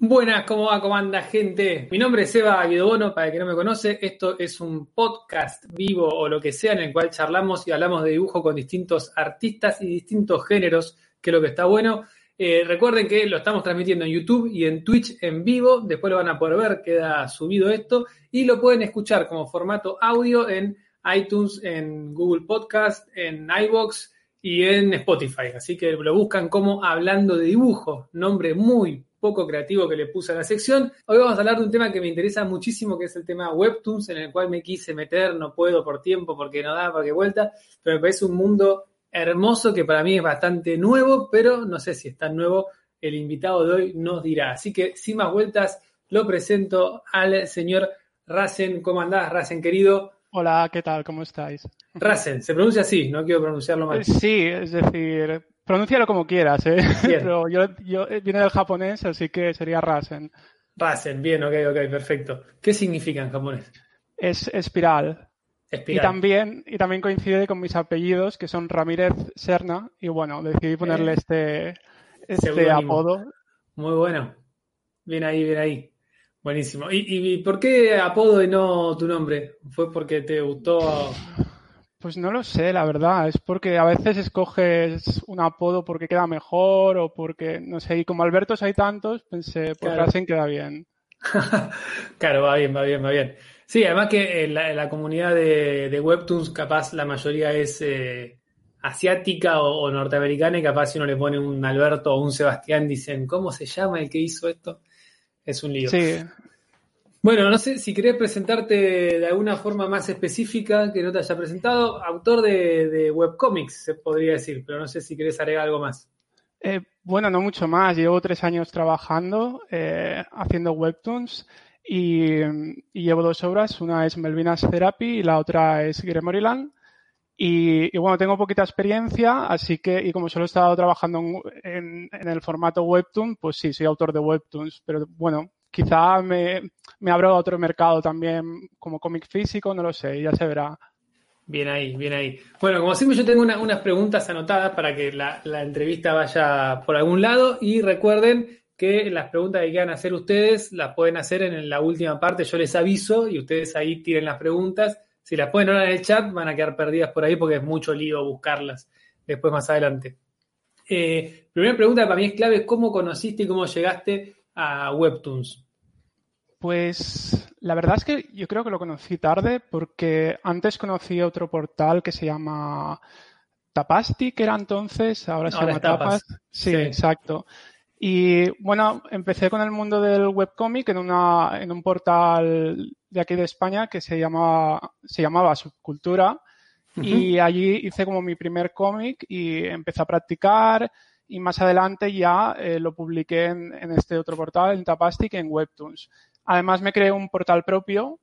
Buenas, ¿cómo va? ¿Cómo anda, gente? Mi nombre es Eva Guidobono, para el que no me conoce. Esto es un podcast vivo o lo que sea en el cual charlamos y hablamos de dibujo con distintos artistas y distintos géneros, que es lo que está bueno. Eh, recuerden que lo estamos transmitiendo en YouTube y en Twitch en vivo. Después lo van a poder ver, queda subido esto. Y lo pueden escuchar como formato audio en iTunes, en Google Podcast, en iBox y en Spotify. Así que lo buscan como Hablando de Dibujo. Nombre muy poco creativo que le puse a la sección. Hoy vamos a hablar de un tema que me interesa muchísimo, que es el tema Webtoons, en el cual me quise meter, no puedo por tiempo, porque no da, porque vuelta, pero me parece un mundo hermoso que para mí es bastante nuevo, pero no sé si es tan nuevo, el invitado de hoy nos dirá. Así que sin más vueltas, lo presento al señor Rasen. ¿Cómo andás, Rasen, querido? Hola, ¿qué tal? ¿Cómo estáis? Rasen, se pronuncia así, no quiero pronunciarlo mal. Sí, es decir, Pronúncialo como quieras, ¿eh? Pero yo, yo eh, viene del japonés, así que sería Rasen. Rasen, bien, ok, ok, perfecto. ¿Qué significa en japonés? Es espiral. espiral. Y también, y también coincide con mis apellidos, que son Ramírez Serna, y bueno, decidí ponerle este, este apodo. Muy bueno. Bien ahí, bien ahí. Buenísimo. ¿Y, ¿Y por qué apodo y no tu nombre? ¿Fue porque te gustó pues no lo sé, la verdad. Es porque a veces escoges un apodo porque queda mejor o porque, no sé, y como Albertos hay tantos, pensé, pues claro. queda bien. claro, va bien, va bien, va bien. Sí, además que en la, comunidad de, Webtoons, capaz la mayoría es eh, asiática o, norteamericana y capaz si uno le pone un Alberto o un Sebastián, dicen, ¿cómo se llama el que hizo esto? Es un lío. Sí, bueno, no sé si querés presentarte de alguna forma más específica que no te haya presentado. Autor de, webcomics, se podría decir, pero no sé si querés agregar algo más. Eh, bueno, no mucho más. Llevo tres años trabajando eh, haciendo webtoons y, llevo dos obras. Una es Melvinas Therapy y la otra es Gremoriland. Y, y, bueno, tengo poquita experiencia, así que, y como solo he estado trabajando en, en, el formato webtoon, pues sí, soy autor de webtoons, pero bueno, quizá me, me abro a otro mercado también como cómic físico, no lo sé, ya se verá. Bien ahí, bien ahí. Bueno, como siempre yo tengo unas preguntas anotadas para que la, entrevista vaya por algún lado y recuerden que las preguntas que quieran hacer ustedes las pueden hacer en la última parte, yo les aviso y ustedes ahí tiren las preguntas. Si las pueden ahora en el chat van a quedar perdidas por ahí porque es mucho lío buscarlas después más adelante. Eh, primera pregunta para mí es clave, ¿cómo conociste y cómo llegaste a Webtoons? Pues la verdad es que yo creo que lo conocí tarde porque antes conocí otro portal que se llama Tapasti, que era entonces, ahora se llama Tapas. Sí, exacto. Y bueno, empecé con el mundo del webcomic en, una, en un portal de aquí de España que se llamaba, se llamaba Subcultura. Y allí hice como mi primer cómic y empecé a practicar y más adelante ya eh, lo publiqué en, en, este otro portal, en Tapastic, en Webtoons. Además me creé un portal propio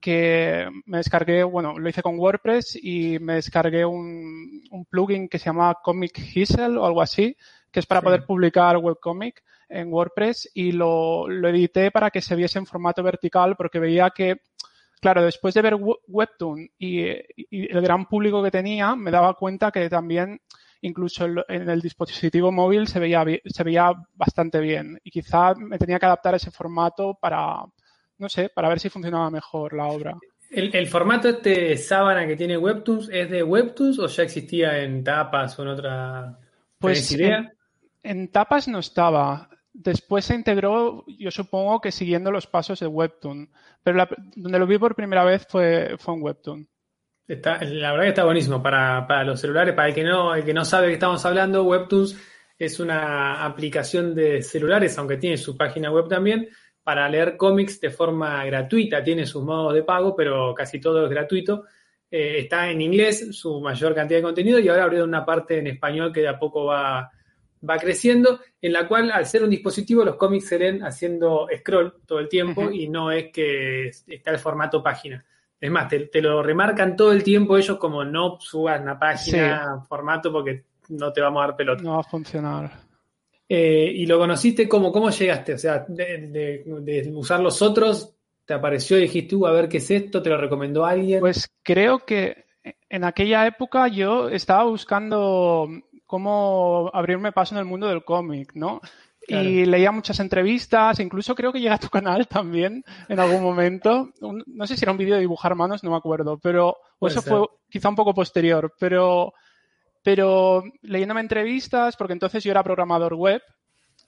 que me descargué, bueno, lo hice con WordPress y me descargué un, un plugin que se llama Comic Hissel o algo así, que es para poder publicar webcomic en WordPress y lo, lo edité para que se viese en formato vertical porque veía que claro, después de ver Webtoon y, y, el gran público que tenía, me daba cuenta que también incluso en el dispositivo móvil se veía, se veía bastante bien y quizá me tenía que adaptar a ese formato para, no sé, para ver si funcionaba mejor la obra. ¿El, formato este sábana que tiene Webtoons es de Webtoons o ya existía en tapas o en otra pues idea? En, tapas no estaba. Después se integró, yo supongo que siguiendo los pasos de Webtoon. Pero donde lo vi por primera vez fue, fue en Webtoon la verdad que está buenísimo para, los celulares. Para el que no, el que no sabe qué estamos hablando, Webtoons es una aplicación de celulares, aunque tiene su página web también, para leer cómics de forma gratuita. Tiene sus modos de pago, pero casi todo es gratuito. Eh, está en inglés su mayor cantidad de contenido y ahora abrió una parte en español que de a poco va, va creciendo, en la cual al ser un dispositivo los cómics se leen haciendo scroll todo el tiempo y no es que está el formato página. Es más, te, lo remarcan todo el tiempo ellos como no subas una página, formato, porque no te vamos a dar pelota. No va a funcionar. Eh, y lo conociste como, ¿cómo llegaste? O sea, de, usar los otros, te apareció y dijiste, uh, a ver qué es esto, te lo recomendó alguien. Pues creo que en aquella época yo estaba buscando cómo abrirme paso en el mundo del cómic, ¿no? Y leía muchas entrevistas, incluso creo que llega a tu canal también en algún momento. no sé si era un vídeo de dibujar manos, no me acuerdo, pero eso fue quizá un poco posterior, pero, pero leyéndome entrevistas, porque entonces yo era programador web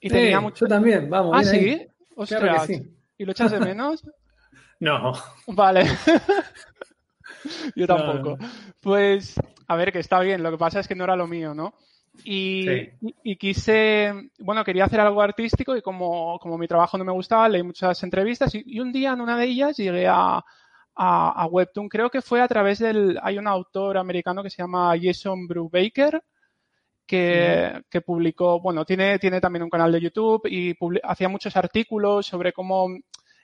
y tenía mucho. Yo también, vamos. Ah, sí, ostras. ¿Y lo echas de menos? no. Vale. yo tampoco. Pues, a ver, que está bien, lo que pasa es que no era lo mío, ¿no? Y, quise, bueno, quería hacer algo artístico y como, como, mi trabajo no me gustaba, leí muchas entrevistas y, un día en una de ellas llegué a, a, Webtoon. Creo que fue a través del, hay un autor americano que se llama Jason Brubaker que, que publicó, bueno, tiene, tiene también un canal de YouTube y hacía muchos artículos sobre cómo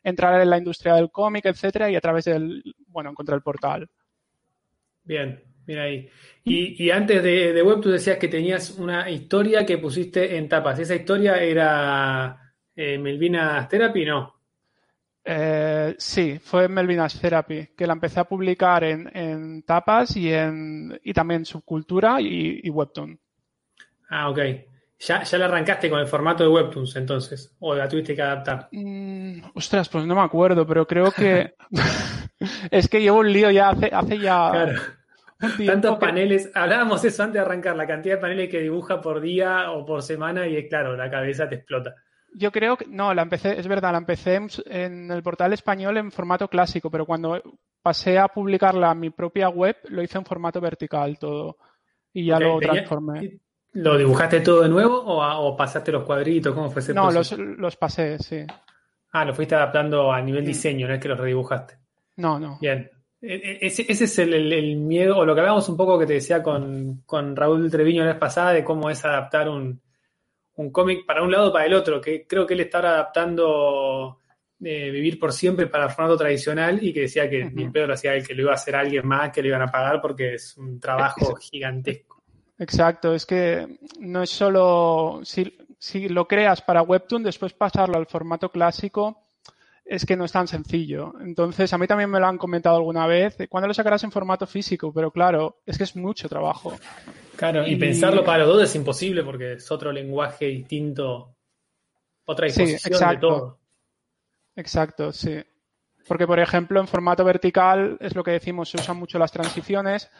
entrar en la industria del cómic, etcétera, y a través del, bueno, encontré el portal. Bien, Mira ahí. Y, antes de, de, Web, tú decías que tenías una historia que pusiste en tapas. ¿Esa historia era eh, Melvinas Therapy? No. Eh, sí, fue Melvinas Therapy, que la empecé a publicar en, tapas y, en, y también Subcultura y, Webtoon. Ah, ok. Ya, ya la arrancaste con el formato de Webtoons entonces, o la tuviste que adaptar. Mm, ostras, pues no me acuerdo, pero creo que es que llevo un lío ya hace, hace ya claro. Tantos paneles, hablábamos eso antes de arrancar, la cantidad de paneles que dibuja por día o por semana y es claro, la cabeza te explota. Yo creo que, no, la empecé, es verdad, la empecé en, el portal español en formato clásico, pero cuando pasé a publicarla en mi propia web, lo hice en formato vertical todo y ya lo transformé. ¿Lo dibujaste todo de nuevo o, pasaste los cuadritos? ¿Cómo fue ese No, los, los, pasé, sí. Ah, lo fuiste adaptando a nivel diseño, no es que los redibujaste. No, no. Bien. E, e, ese, es el, miedo, o lo que hablábamos un poco que te decía con, Raúl Treviño la vez pasada, de cómo es adaptar un, cómic para un lado o para el otro, que creo que él está adaptando eh, Vivir por Siempre para el formato tradicional y que decía que ni pedo lo hacía él, que lo iba a hacer alguien más, que le iban a pagar porque es un trabajo gigantesco. Exacto, es que no es solo, si, si lo creas para Webtoon, después pasarlo al formato clásico, es que no es tan sencillo. Entonces, a mí también me lo han comentado alguna vez. ¿Cuándo lo sacarás en formato físico? Pero claro, es que es mucho trabajo. Claro, y, pensarlo para los dos es imposible porque es otro lenguaje distinto, otra disposición de todo. Exacto, sí. Porque, por ejemplo, en formato vertical es lo que decimos, se usan mucho las transiciones,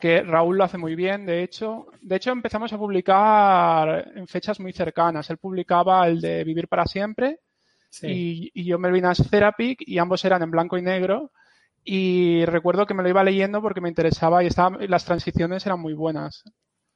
que Raúl lo hace muy bien, de hecho. De hecho, empezamos a publicar en fechas muy cercanas. Él publicaba el de Vivir para siempre y, yo me a Therapy y ambos eran en blanco y negro. Y recuerdo que me lo iba leyendo porque me interesaba y las transiciones eran muy buenas.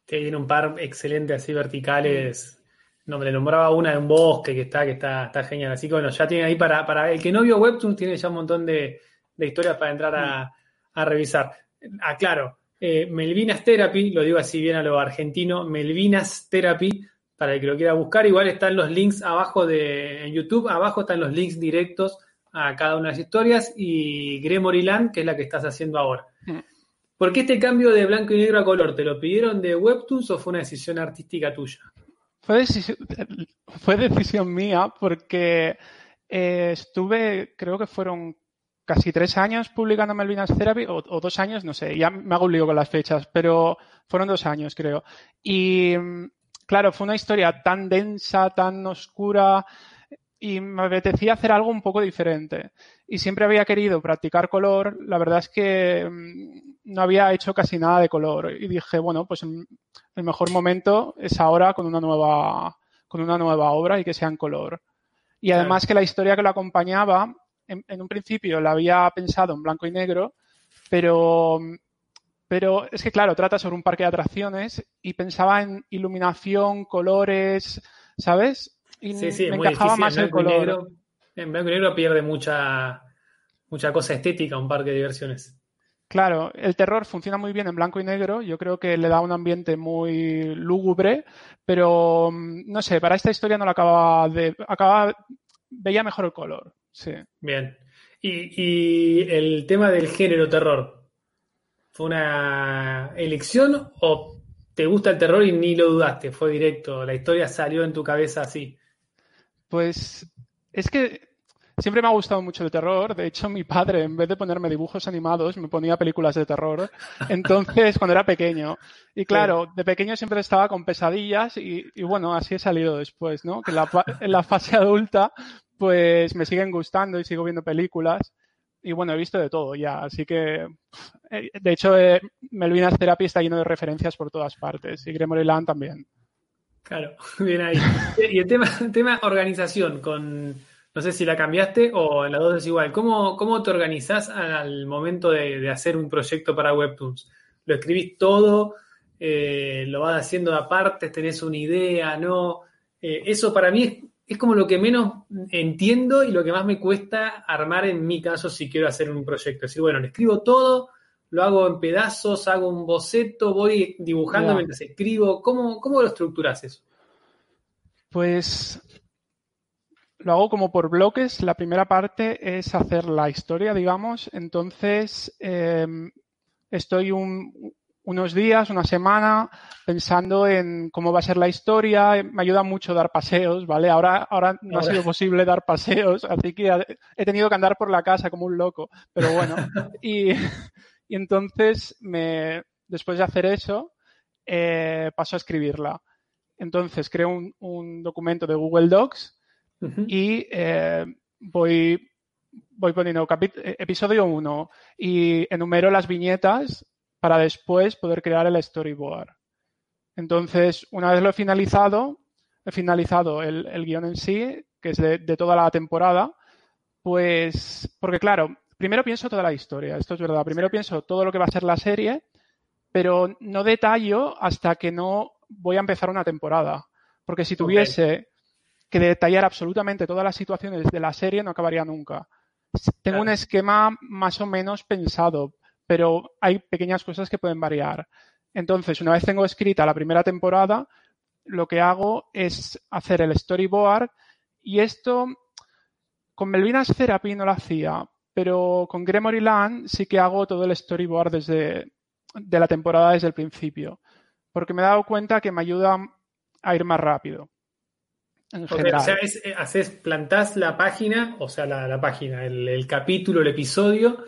Tiene un par excelente así verticales. No, me le nombraba una de un bosque que está, que está, está genial. Así que bueno, ya tiene ahí para, para el que no vio Webtoon, tiene ya un montón de, historias para entrar a, a revisar. Aclaro, ah, eh, Melvinas Therapy, lo digo así bien a lo argentino, Melvinas Therapy para el que lo quiera buscar. Igual están los links abajo de en YouTube, abajo están los links directos a cada una de las historias y Gremory Land, que es la que estás haciendo ahora. Mm. ¿Por qué este cambio de blanco y negro a color? ¿Te lo pidieron de Webtoons o fue una decisión artística tuya? Fue decisión, fue decisión mía porque eh, estuve, creo que fueron casi tres años publicando Melvinas Therapy, o, o, dos años, no sé, ya me hago un lío con las fechas, pero fueron dos años, creo. Y claro, fue una historia tan densa, tan oscura y me apetecía hacer algo un poco diferente. Y siempre había querido practicar color. La verdad es que mm, no había hecho casi nada de color. Y dije, bueno, pues el mejor momento es ahora con una nueva, con una nueva obra y que sea en color. Y además que la historia que lo acompañaba, en un principio la había pensado en blanco y negro, pero pero es que, claro, trata sobre un parque de atracciones y pensaba en iluminación, colores, ¿sabes? Y sí, sí, me encajaba más el color. en blanco y negro pierde mucha, mucha cosa estética un parque de diversiones. Claro, el terror funciona muy bien en blanco y negro. Yo creo que le da un ambiente muy lúgubre, pero mm, no sé, para esta historia no la acababa de. Acababa, veía mejor el color. Sí. Bien. Y, y el tema del género terror, ¿Fue una elección o te gusta el terror y ni lo dudaste? Fue directo, la historia salió en tu cabeza así. Pues es que siempre me ha gustado mucho el terror. De hecho, mi padre, en vez de ponerme dibujos animados, me ponía películas de terror. Entonces, cuando era pequeño. Y claro, de pequeño siempre estaba con pesadillas y, bueno, así he salido después, ¿no? Que en la, fase adulta, pues me siguen gustando y sigo viendo películas. Y bueno, he visto de todo ya, así que, eh, de hecho, eh, Melvina's Therapy está lleno de referencias por todas partes y Gremory Land también. Claro, bien ahí. Y el tema, tema organización, con, no sé si la cambiaste o en las dos es igual. ¿Cómo, cómo te organizás al momento de, hacer un proyecto para Webtoons? ¿Lo escribís todo? Eh, ¿Lo vas haciendo aparte? ¿Tenés una idea? ¿No? Eh, eso para mí es, como lo que menos entiendo y lo que más me cuesta armar en mi caso si quiero hacer un proyecto. Es decir, bueno, le escribo todo, lo hago en pedazos, hago un boceto, voy dibujando mientras escribo. ¿Cómo, ¿Cómo lo estructuras eso? Pues lo hago como por bloques. La primera parte es hacer la historia, digamos. Entonces, em, estoy unos días, una semana, pensando en cómo va a ser la historia. Me ayuda mucho dar paseos, ¿vale? Ahora, ahora no ha sido posible dar paseos, así que he tenido que andar por la casa como un loco. Pero bueno, y, y entonces, me, después de hacer eso, eh, paso a escribirla. Entonces, creo un, documento de Google Docs y eh, voy, voy poniendo episodio 1 y enumero las viñetas para después poder crear el storyboard. Entonces, una vez lo he finalizado, he finalizado el, guion en sí, que es de, de, toda la temporada, pues, porque claro, primero pienso toda la historia, esto es verdad. Primero pienso todo lo que va a ser la serie, pero no detallo hasta que no voy a empezar una temporada. Porque si tuviese que detallar absolutamente todas las situaciones de la serie, no acabaría nunca. Tengo un esquema más o menos pensado, pero hay pequeñas cosas que pueden variar. Entonces, una vez tengo escrita la primera temporada, lo que hago es hacer el storyboard y esto con Melvinas Therapy no lo hacía, pero con Gremory Land sí que hago todo el storyboard desde de la temporada desde el principio, porque me he dado cuenta que me ayuda a ir más rápido. o sea, eh, haces, plantás la página, o sea, la, página, el, capítulo, el episodio,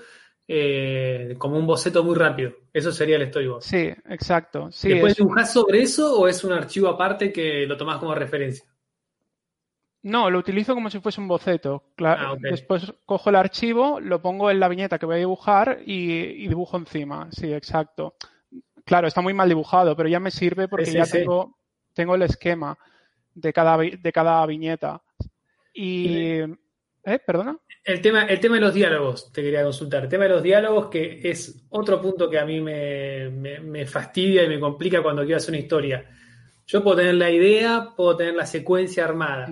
eh, como un boceto muy rápido. Eso sería el storyboard. Sí, exacto. Sí, ¿Después dibujás sobre eso o es un archivo aparte que lo tomás como referencia? No, lo utilizo como si fuese un boceto. Ah, después cojo el archivo, lo pongo en la viñeta que voy a dibujar y, dibujo encima. Sí, exacto. Claro, está muy mal dibujado, pero ya me sirve porque ya Tengo, tengo el esquema de cada, de cada viñeta. Y. ¿Eh? ¿Perdona? El tema, el tema de los diálogos, te quería consultar. El tema de los diálogos, que es otro punto que a mí me, me fastidia y me complica cuando quiero hacer una historia. Yo puedo tener la idea, puedo tener la secuencia armada.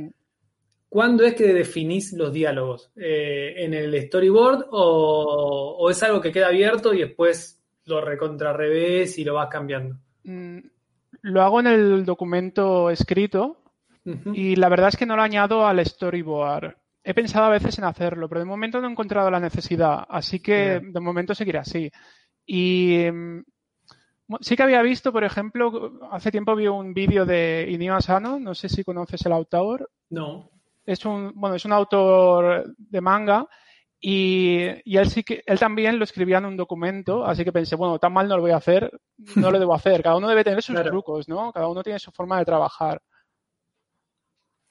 ¿Cuándo es que definís los diálogos? Eh, ¿En el storyboard o, es algo que queda abierto y después lo recontrarrevés y lo vas cambiando? Mm, lo hago en el documento escrito y la verdad es que no lo añado al storyboard. He pensado a veces en hacerlo, pero de momento no he encontrado la necesidad, así que de momento seguirá así. Y mm, sí que había visto, por ejemplo, hace tiempo vi un vídeo de Inio Asano, no sé si conoces el autor. No es un, bueno, es un autor de manga y, él sí que, él también lo escribía en un documento, así que pensé, bueno, tan mal no lo voy a hacer, no lo debo hacer. Cada uno debe tener sus trucos, ¿no? Cada uno tiene su forma de trabajar.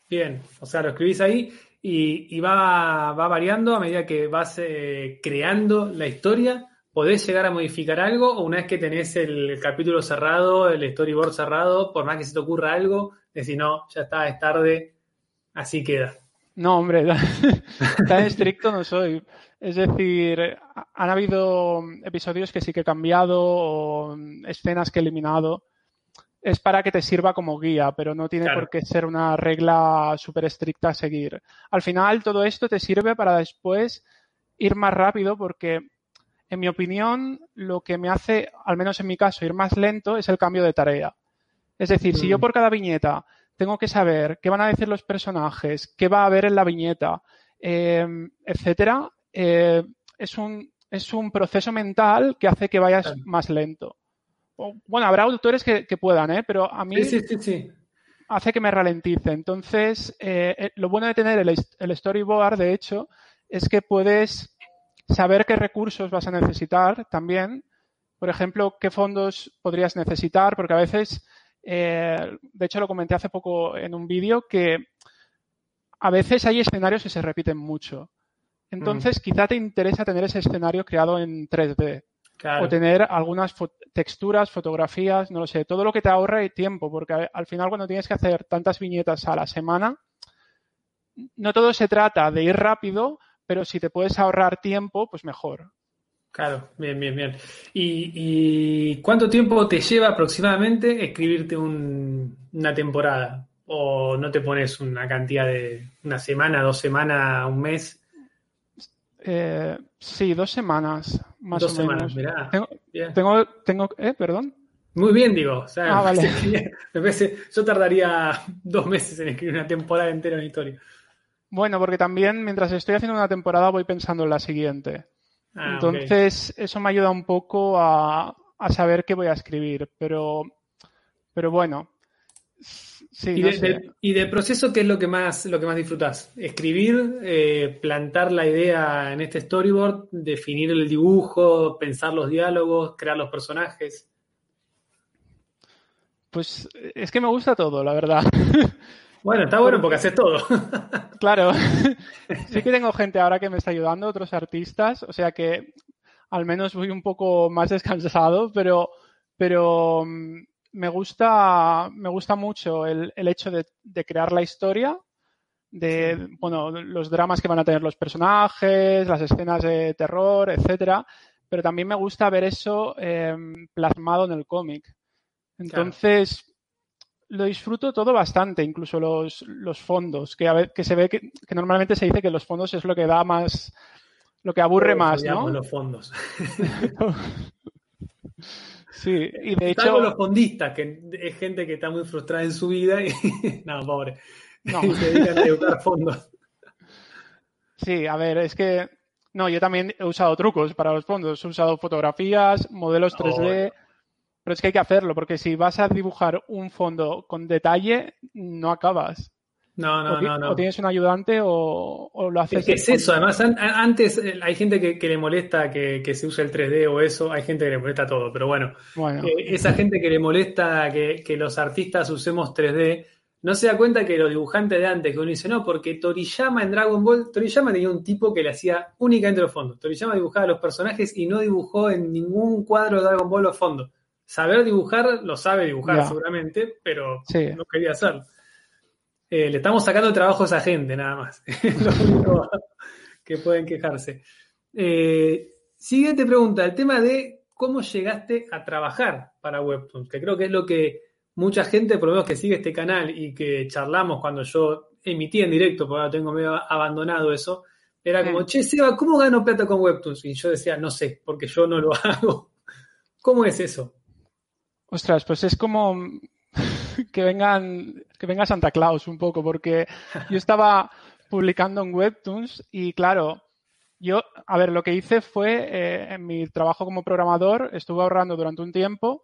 Bien, o sea, lo escribís ahí y, va, variando a medida que vas eh, creando la historia. ¿Podés llegar a modificar algo o una vez que tenés el capítulo cerrado, el storyboard cerrado, por más que se te ocurra algo, decís, no, ya está, es tarde, Así queda. No, hombre, tan estricto no soy. Es decir, han habido episodios que sí que he cambiado o escenas que he eliminado. Es para que te sirva como guía, pero no tiene por qué ser una regla súper estricta a seguir. Al final, todo esto te sirve para después ir más rápido porque, en mi opinión, lo que me hace, al menos en mi caso, ir más lento es el cambio de tarea. Es decir, si yo mm. por cada viñeta tengo que saber qué van a decir los personajes, qué va a haber en la viñeta, em, etcétera, eh, es, un, es un proceso mental que hace que vayas más lento. Bueno, habrá autores que, puedan, ¿eh? pero a mí. Sí, sí, sí. hace que me ralentice. Entonces, eh, eh, lo bueno de tener el, el, storyboard, de hecho, es que puedes saber qué recursos vas a necesitar también. Por ejemplo, qué fondos podrías necesitar, porque a veces, eh, de hecho lo comenté hace poco en un vídeo, que a veces hay escenarios que se repiten mucho. Entonces, mm. quizá te interesa tener ese escenario creado en 3D. O tener algunas texturas, fotografías, no lo sé, todo lo que te ahorre tiempo, porque al final cuando tienes que hacer tantas viñetas a la semana, no todo se trata de ir rápido, pero si te puedes ahorrar tiempo, pues mejor. Claro, bien, bien, bien. ¿Y, cuánto tiempo te lleva aproximadamente escribirte una temporada? ¿O no te pones una cantidad de una semana, dos semanas, un mes? Eh, sí, dos semanas, más dos o semanas, Mirá, tengo, tengo, eh, perdón. Muy bien, digo. O sea, ah, vale. yo tardaría dos meses en escribir una temporada entera en historia. Bueno, porque también mientras estoy haciendo una temporada voy pensando en la siguiente. Ah, Entonces, eso me ayuda un poco a, a, saber qué voy a escribir. Pero, pero bueno, ¿Y, del proceso qué es lo que más, lo que más disfrutas? ¿Escribir, eh, plantar la idea en este storyboard, definir el dibujo, pensar los diálogos, crear los personajes? Pues es que me gusta todo, la verdad. Bueno, está bueno porque haces todo. Claro. Sí que tengo gente ahora que me está ayudando, otros artistas, o sea que al menos voy un poco más descansado, pero, pero mm, me gusta, me gusta mucho el, hecho de, crear la historia, de bueno, los dramas que van a tener los personajes, las escenas de terror, etcétera, pero también me gusta ver eso em, plasmado en el cómic. Entonces, lo disfruto todo bastante, incluso los, los fondos, que, a que se ve que, normalmente se dice que los fondos es lo que da más, lo que aburre más, ¿no? los fondos. Sí, y de hecho. los fondistas, que es gente que está muy frustrada en su vida y. no, pobre. No. se dedican a educar fondos. Sí, a ver, es que. No, yo también he usado trucos para los fondos. He usado fotografías, modelos 3D. Pero es que hay que hacerlo, porque si vas a dibujar un fondo con detalle, no acabas. No, no, no, no. O tienes un ayudante o, lo haces. Es, es eso, además, antes eh, hay gente que, le molesta que, se use el 3D o eso, hay gente que le molesta todo, pero bueno, eh, esa gente que le molesta que, los artistas usemos 3D, no se da cuenta que los dibujantes de antes, que uno dice, no, porque Toriyama en Dragon Ball, Toriyama tenía un tipo que le hacía únicamente los fondos. Toriyama dibujaba los personajes y no dibujó en ningún cuadro de Dragon Ball los fondos. Saber dibujar, lo sabe dibujar seguramente, pero no quería hacerlo. Eh, le estamos sacando trabajo a esa gente, nada más. lo único que pueden quejarse. Eh, siguiente pregunta, el tema de cómo llegaste a trabajar para Webtoons, que creo que es lo que mucha gente, por lo menos que sigue este canal y que charlamos cuando yo emití en directo, porque ahora tengo medio abandonado eso, era como, che, Seba, ¿cómo gano plata con Webtoons? Y yo decía, no sé, porque yo no lo hago. ¿Cómo es eso? Ostras, pues es como que vengan, que venga Santa Claus un poco, porque yo estaba publicando en Webtoons y claro, yo, a ver, lo que hice fue, eh, en mi trabajo como programador, estuve ahorrando durante un tiempo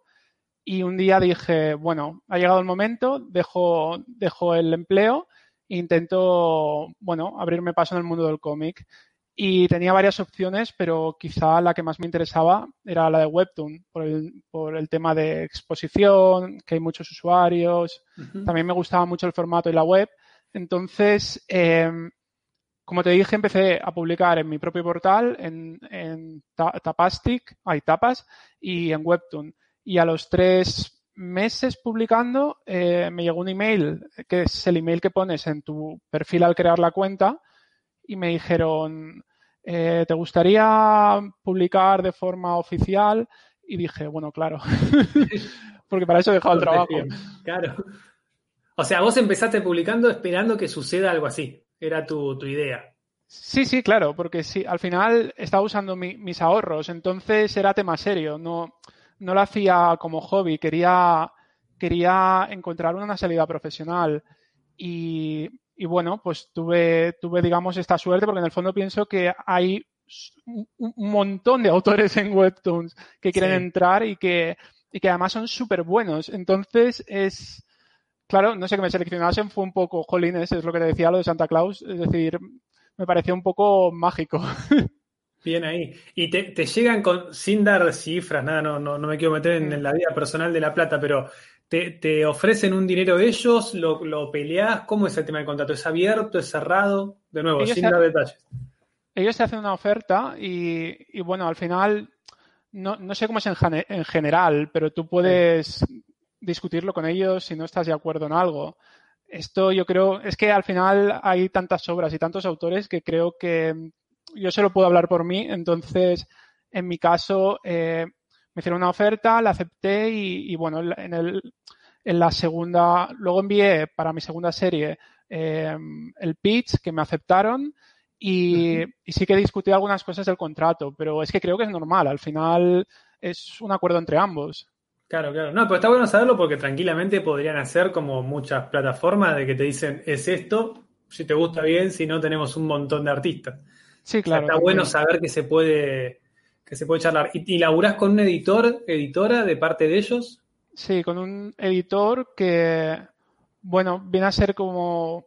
y un día dije, bueno, ha llegado el momento, dejo, dejo el empleo e intento, bueno, abrirme paso en el mundo del cómic. Y tenía varias opciones, pero quizá la que más me interesaba era la de Webtoon, por el, por el tema de exposición, que hay muchos usuarios. También me gustaba mucho el formato y la web. Entonces, em, como te dije, empecé a publicar en mi propio portal, en, en Tapastic, hay Tapas, y en Webtoon. Y a los tres meses publicando, eh, me llegó un email, que es el email que pones en tu perfil al crear la cuenta, y me dijeron, eh, ¿te gustaría publicar de forma oficial? Y dije, bueno, claro, porque para eso he dejado el trabajo. Claro. O sea, vos empezaste publicando esperando que suceda algo así. Era tu, idea. Sí, sí, claro, porque sí, al final estaba usando mis ahorros, entonces era tema serio, no, no lo hacía como hobby, quería, quería encontrar una salida profesional. Y y bueno, pues tuve, tuve, digamos, esta suerte porque en el fondo pienso que hay un montón de autores en Webtoons que quieren entrar y que, y que además son súper buenos. Entonces es, claro, no sé, que me seleccionasen fue un poco, jolines, es lo que te decía lo de Santa Claus, es decir, me pareció un poco mágico. Bien ahí. Y te, llegan con, sin dar cifras, nada, no, no, no me quiero meter en, la vida personal de La Plata, pero te, ofrecen un dinero ellos, lo, lo, peleás, ¿cómo es el tema del contrato? ¿Es abierto, es cerrado? De nuevo, sin dar detalles. Ellos te hacen una oferta y, bueno, al final, no, no, sé cómo es en, en general, pero tú puedes discutirlo con ellos si no estás de acuerdo en algo. Esto yo creo, es que al final hay tantas obras y tantos autores que creo que yo solo puedo hablar por mí, entonces en mi caso eh, me hicieron una oferta, la acepté y, bueno, en, el, en la segunda, luego envié para mi segunda serie eh, el pitch que me aceptaron y, y, sí que discutí algunas cosas del contrato, pero es que creo que es normal, al final es un acuerdo entre ambos. Claro, claro. No, pero está bueno saberlo porque tranquilamente podrían hacer como muchas plataformas de que te dicen es esto, si te gusta bien, si no tenemos un montón de artistas. Sí, claro. está bueno saber que se puede se puede charlar. ¿Y, ¿Y, con un editor, editora de parte de ellos? Sí, con un editor que, bueno, viene a ser como,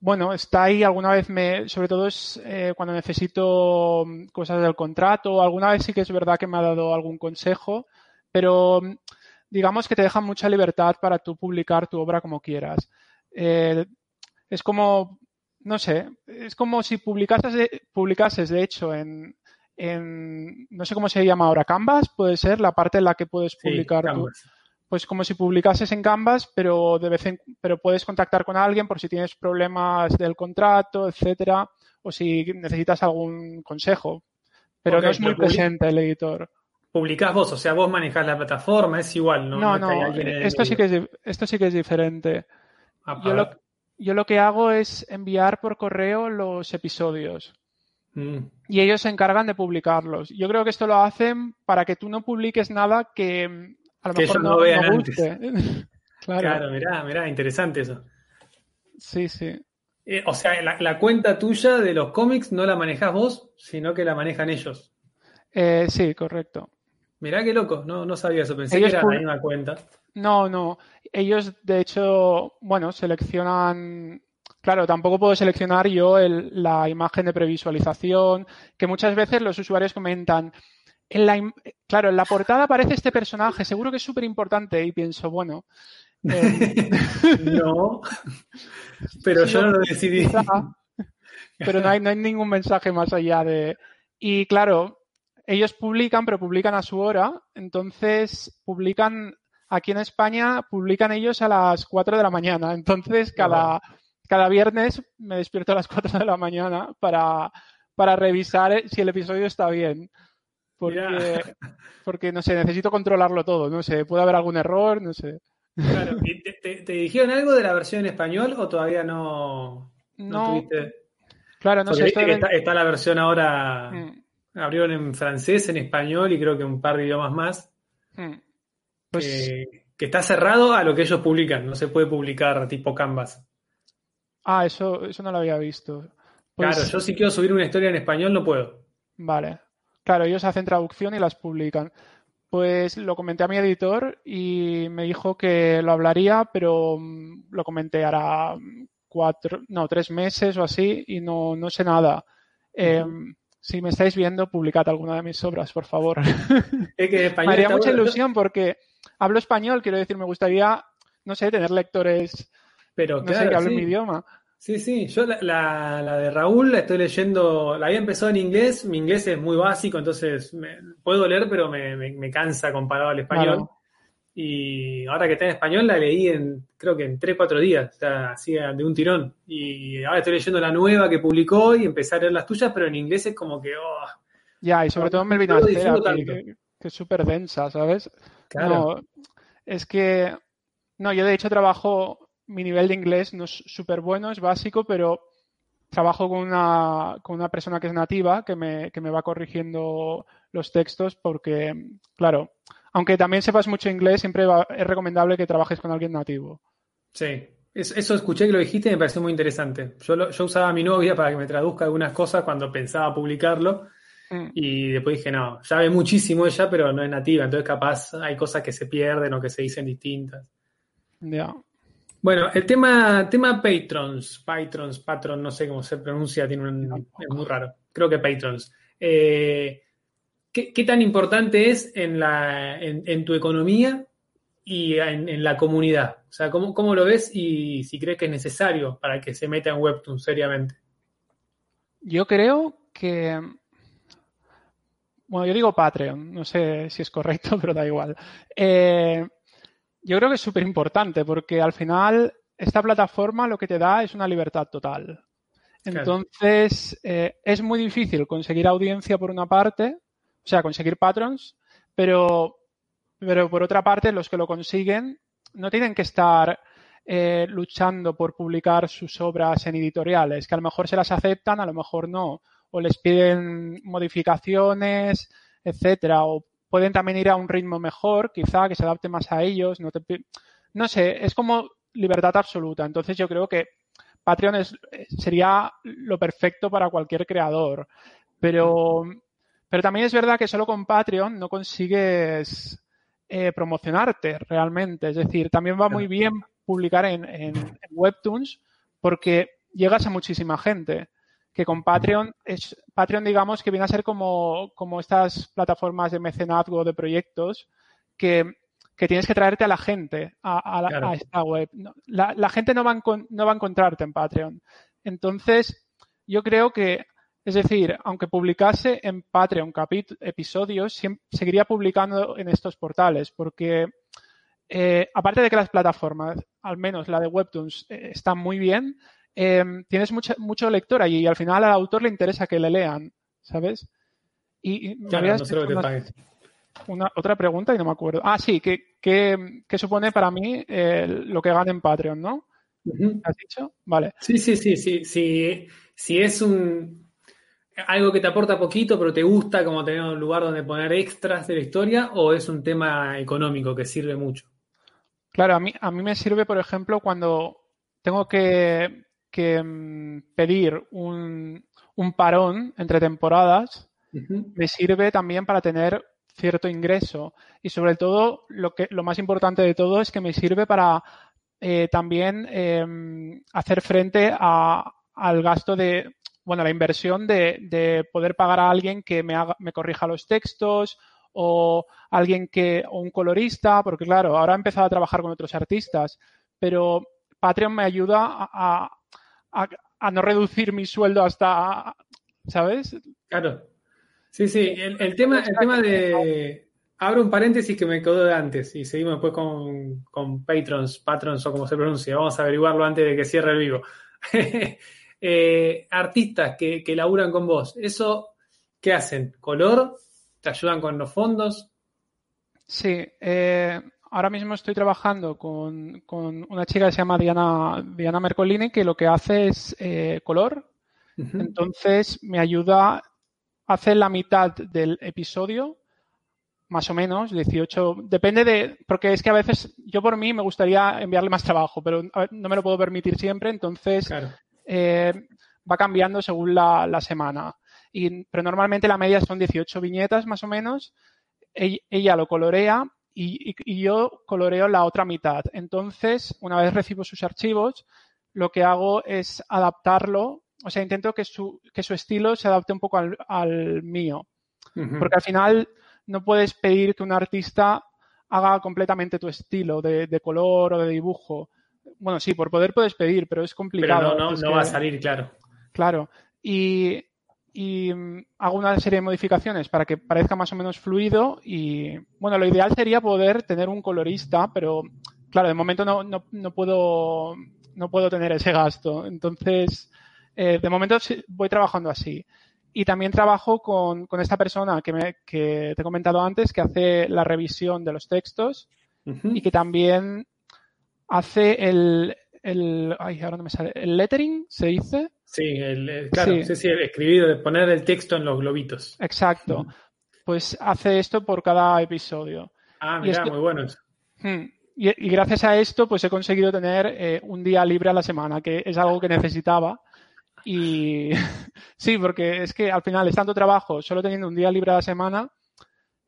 bueno, está ahí alguna vez me, sobre todo es eh, cuando necesito cosas del contrato, alguna vez sí que es verdad que me ha dado algún consejo, pero digamos que te deja mucha libertad para tú publicar tu obra como quieras. Eh, es como no sé, es como si publicases, de, publicases de hecho, en, en, no sé cómo se llama ahora, Canvas, puede ser la parte en la que puedes publicar. pues como si publicases en Canvas, pero de vez en, pero puedes contactar con alguien por si tienes problemas del contrato, etcétera, o si necesitas algún consejo. Pero no es muy presente el editor. Publicás vos, o sea, vos manejás la plataforma, es igual, ¿no? No, no, esto, sí que es, esto sí que es diferente. Ah, Yo lo, yo lo que hago es enviar por correo los episodios. Mm. Y ellos se encargan de publicarlos. Yo creo que esto lo hacen para que tú no publiques nada que mm, a lo mejor no, no, guste. claro. claro, mirá, mirá, interesante eso. Sí, sí. Eh, o sea, la, cuenta tuya de los cómics no la manejas vos, sino que la manejan ellos. Eh, sí, correcto. Mirá qué loco, no, no sabía eso, pensé que era la misma cuenta. No, no. Ellos, de hecho, bueno, seleccionan. Claro, tampoco puedo seleccionar yo la imagen de previsualización, que muchas veces los usuarios comentan. En la, claro, en la portada aparece este personaje, seguro que es súper importante, y pienso, bueno. Eh, no, pero yo no lo decidí. pero no hay, no hay ningún mensaje más allá de. Y claro, ellos publican, pero publican a su hora, entonces publican aquí en España publican ellos a las 4 de la mañana. Entonces, cada, cada viernes me despierto a las 4 de la mañana para, para revisar si el episodio está bien. Porque, porque, no sé, necesito controlarlo todo. No sé, puede haber algún error, no sé. Claro. te, dijeron algo de la versión en español o todavía no, no, tuviste? Claro, no sé. está, la versión ahora. Mm. Abrieron en francés, en español y creo que un par de idiomas más. Mm. Pues que, está cerrado a lo que ellos publican, no se puede publicar tipo Canvas. Ah, eso, eso no lo había visto. Pues claro, yo si quiero subir una historia en español no puedo. Vale. Claro, ellos hacen traducción y las publican. Pues lo comenté a mi editor y me dijo que lo hablaría, pero mm, lo comenté hará cuatro, no, tres meses o así y no, no sé nada. Em, si me estáis viendo, publicad alguna de mis obras, por favor. Es que me haría mucha ilusión porque hablo español, quiero decir, me gustaría, no sé, tener lectores Pero, no sé, que hablen mi idioma. Sí, sí, yo la, la, de Raúl la estoy leyendo, la había empezado en inglés, mi inglés es muy básico, entonces me, puedo leer, pero me, me, cansa comparado al español. Y ahora que está en español la leí en, creo que en 3, 4 días, o sea, así de un tirón. Y ahora estoy leyendo la nueva que publicó y empecé a leer las tuyas, pero en inglés es como que, oh, Ya, y sobre todo en Melvin que, que, es súper densa, ¿sabes? No, es que, no, yo de hecho trabajo, mi nivel de inglés no es súper bueno, es básico, pero trabajo con una, con una persona que es nativa que me, que me va corrigiendo los textos porque, claro, aunque también sepas mucho inglés, siempre es recomendable que trabajes con alguien nativo. Sí, eso escuché que lo dijiste y me pareció muy interesante. Yo, yo usaba a mi novia para que me traduzca algunas cosas cuando pensaba publicarlo Mm. Y después dije, no, sabe muchísimo ella, pero no es nativa, entonces capaz hay cosas que se pierden o que se dicen distintas. Ya. Bueno, el tema, tema patrons, patrons, patron, no sé cómo se pronuncia, tiene un, es muy raro. Creo que patrons. Eh, ¿qué, tan importante es en, la, en, tu economía y en, la comunidad? O sea, ¿cómo, ¿cómo, lo ves y si crees que es necesario para que se meta en Webtoon seriamente? Yo creo que bueno, yo digo Patreon, no sé si es correcto, pero da igual. Eh, yo creo que es súper importante porque al final esta plataforma lo que te da es una libertad total. Entonces, eh, es muy difícil conseguir audiencia por una parte, o sea, conseguir patrons, pero, pero por otra parte, los que lo consiguen no tienen que estar eh, luchando por publicar sus obras en editoriales, que a lo mejor se las aceptan, a lo mejor no o les piden modificaciones, etcétera, o pueden también ir a un ritmo mejor, quizá que se adapte más a ellos, no no sé, es como libertad absoluta. Entonces yo creo que Patreon es, sería lo perfecto para cualquier creador, pero pero también es verdad que solo con Patreon no consigues eh, promocionarte realmente. Es decir, también va muy bien publicar en, en Webtoons porque llegas a muchísima gente que con Patreon, es, Patreon digamos que viene a ser como, como estas plataformas de mecenazgo de proyectos que, que tienes que traerte a la gente a, esta web. La, la, gente no va, a, no va a encontrarte en Patreon. Entonces, yo creo que, es decir, aunque publicase en Patreon episodios, seguiría publicando en estos portales, porque eh, aparte de que las plataformas, al menos la de Webtoons, eh, están muy bien, Em, tienes mucha, mucho lector allí y al final al autor le interesa que le lean, ¿sabes? Y, una, otra pregunta y no me acuerdo. Ah, sí, ¿qué, supone para mí eh, lo que gana en Patreon, no? ¿Has dicho? Vale. Sí, sí, sí, sí, sí. Si es un algo que te aporta poquito, pero te gusta como tener un lugar donde poner extras de la historia, o es un tema económico que sirve mucho. Claro, a mí, a mí me sirve, por ejemplo, cuando tengo que que mm, pedir un, parón entre temporadas me sirve también para tener cierto ingreso. Y sobre todo lo que lo más importante de todo es que me sirve para eh, también em, hacer frente al gasto de bueno la inversión de, poder pagar a alguien que me haga, me corrija los textos o alguien que o un colorista porque claro ahora he empezado a trabajar con otros artistas pero Patreon me ayuda a, a, no reducir mi sueldo hasta, ¿sabes? Claro. Sí, sí, el, tema, el tema de... Abro un paréntesis que me quedó de antes y seguimos después con, con patrons, patrons o como se pronuncia. Vamos a averiguarlo antes de que cierre el vivo. Eh, artistas que, que laburan con vos, ¿eso qué hacen? ¿Color? ¿Te ayudan con los fondos? Sí, eh, ahora mismo estoy trabajando con, una chica que se llama Diana, Diana Mercolini, que lo que hace es eh, color. Entonces me ayuda, hace la mitad del episodio, más o menos, 18, depende de, porque es que a veces yo por mí me gustaría enviarle más trabajo, pero no me lo puedo permitir siempre, entonces eh, va cambiando según la, la semana. Y, pero normalmente la media son 18 viñetas más o menos. ella lo colorea y, yo coloreo la otra mitad. Entonces, una vez recibo sus archivos, lo que hago es adaptarlo, o sea, intento que su, que su estilo se adapte un poco al, mío. Porque al final no puedes pedir que un artista haga completamente tu estilo de, color o de dibujo. Bueno, sí, por poder puedes pedir, pero es complicado. Pero no, no va a salir, claro. Claro. Y, y mm, hago una serie de modificaciones para que parezca más o menos fluido y bueno, lo ideal sería poder tener un colorista, pero claro, de momento no, no, no puedo no puedo tener ese gasto. Entonces, eh, de momento voy trabajando así. Y también trabajo con, con esta persona que, me, que te he comentado antes, que hace la revisión de los textos y que también hace el, el, ay, ahora no me sale, el lettering, se dice, Sí, el, claro, sí. sí, el escribido, de poner el texto en los globitos. Exacto. Pues hace esto por cada episodio. Ah, mira, muy bueno eso. Hmm. Y, gracias a esto, pues he conseguido tener eh, un día libre a la semana, que es algo que necesitaba. Y sí, porque es que al final, estando trabajo, solo teniendo un día libre a la semana,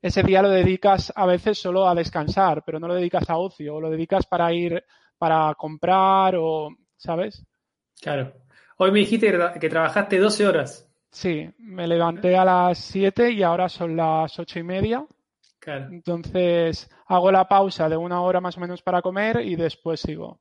ese día lo dedicas a veces solo a descansar, pero no lo dedicas a ocio, o lo dedicas para ir para comprar o, ¿sabes? Claro. Hoy me dijiste que trabajaste 12 horas. Sí, me levanté a las 7 y ahora son las ocho y media. Claro. Entonces hago la pausa de una hora más o menos para comer y después sigo.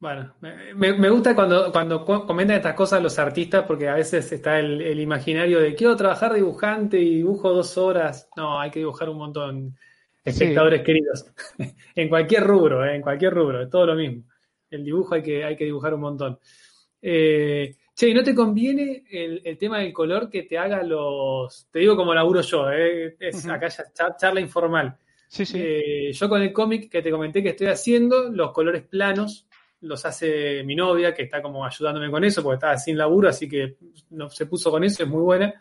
Bueno, me, gusta cuando, cuando comentan estas cosas los artistas porque a veces está el, imaginario de quiero trabajar dibujante y dibujo dos horas. No, hay que dibujar un montón. Espectadores queridos. en cualquier rubro, eh, en cualquier rubro, es todo lo mismo. El dibujo hay que, hay que dibujar un montón. Eh, che, ¿no te conviene el, tema del color que te haga los. Te digo como laburo yo, eh, es acá ya charla informal. Sí, sí. Eh, yo con el cómic que te comenté que estoy haciendo, los colores planos los hace mi novia, que está como ayudándome con eso, porque estaba sin laburo, así que no, se puso con eso, es muy buena.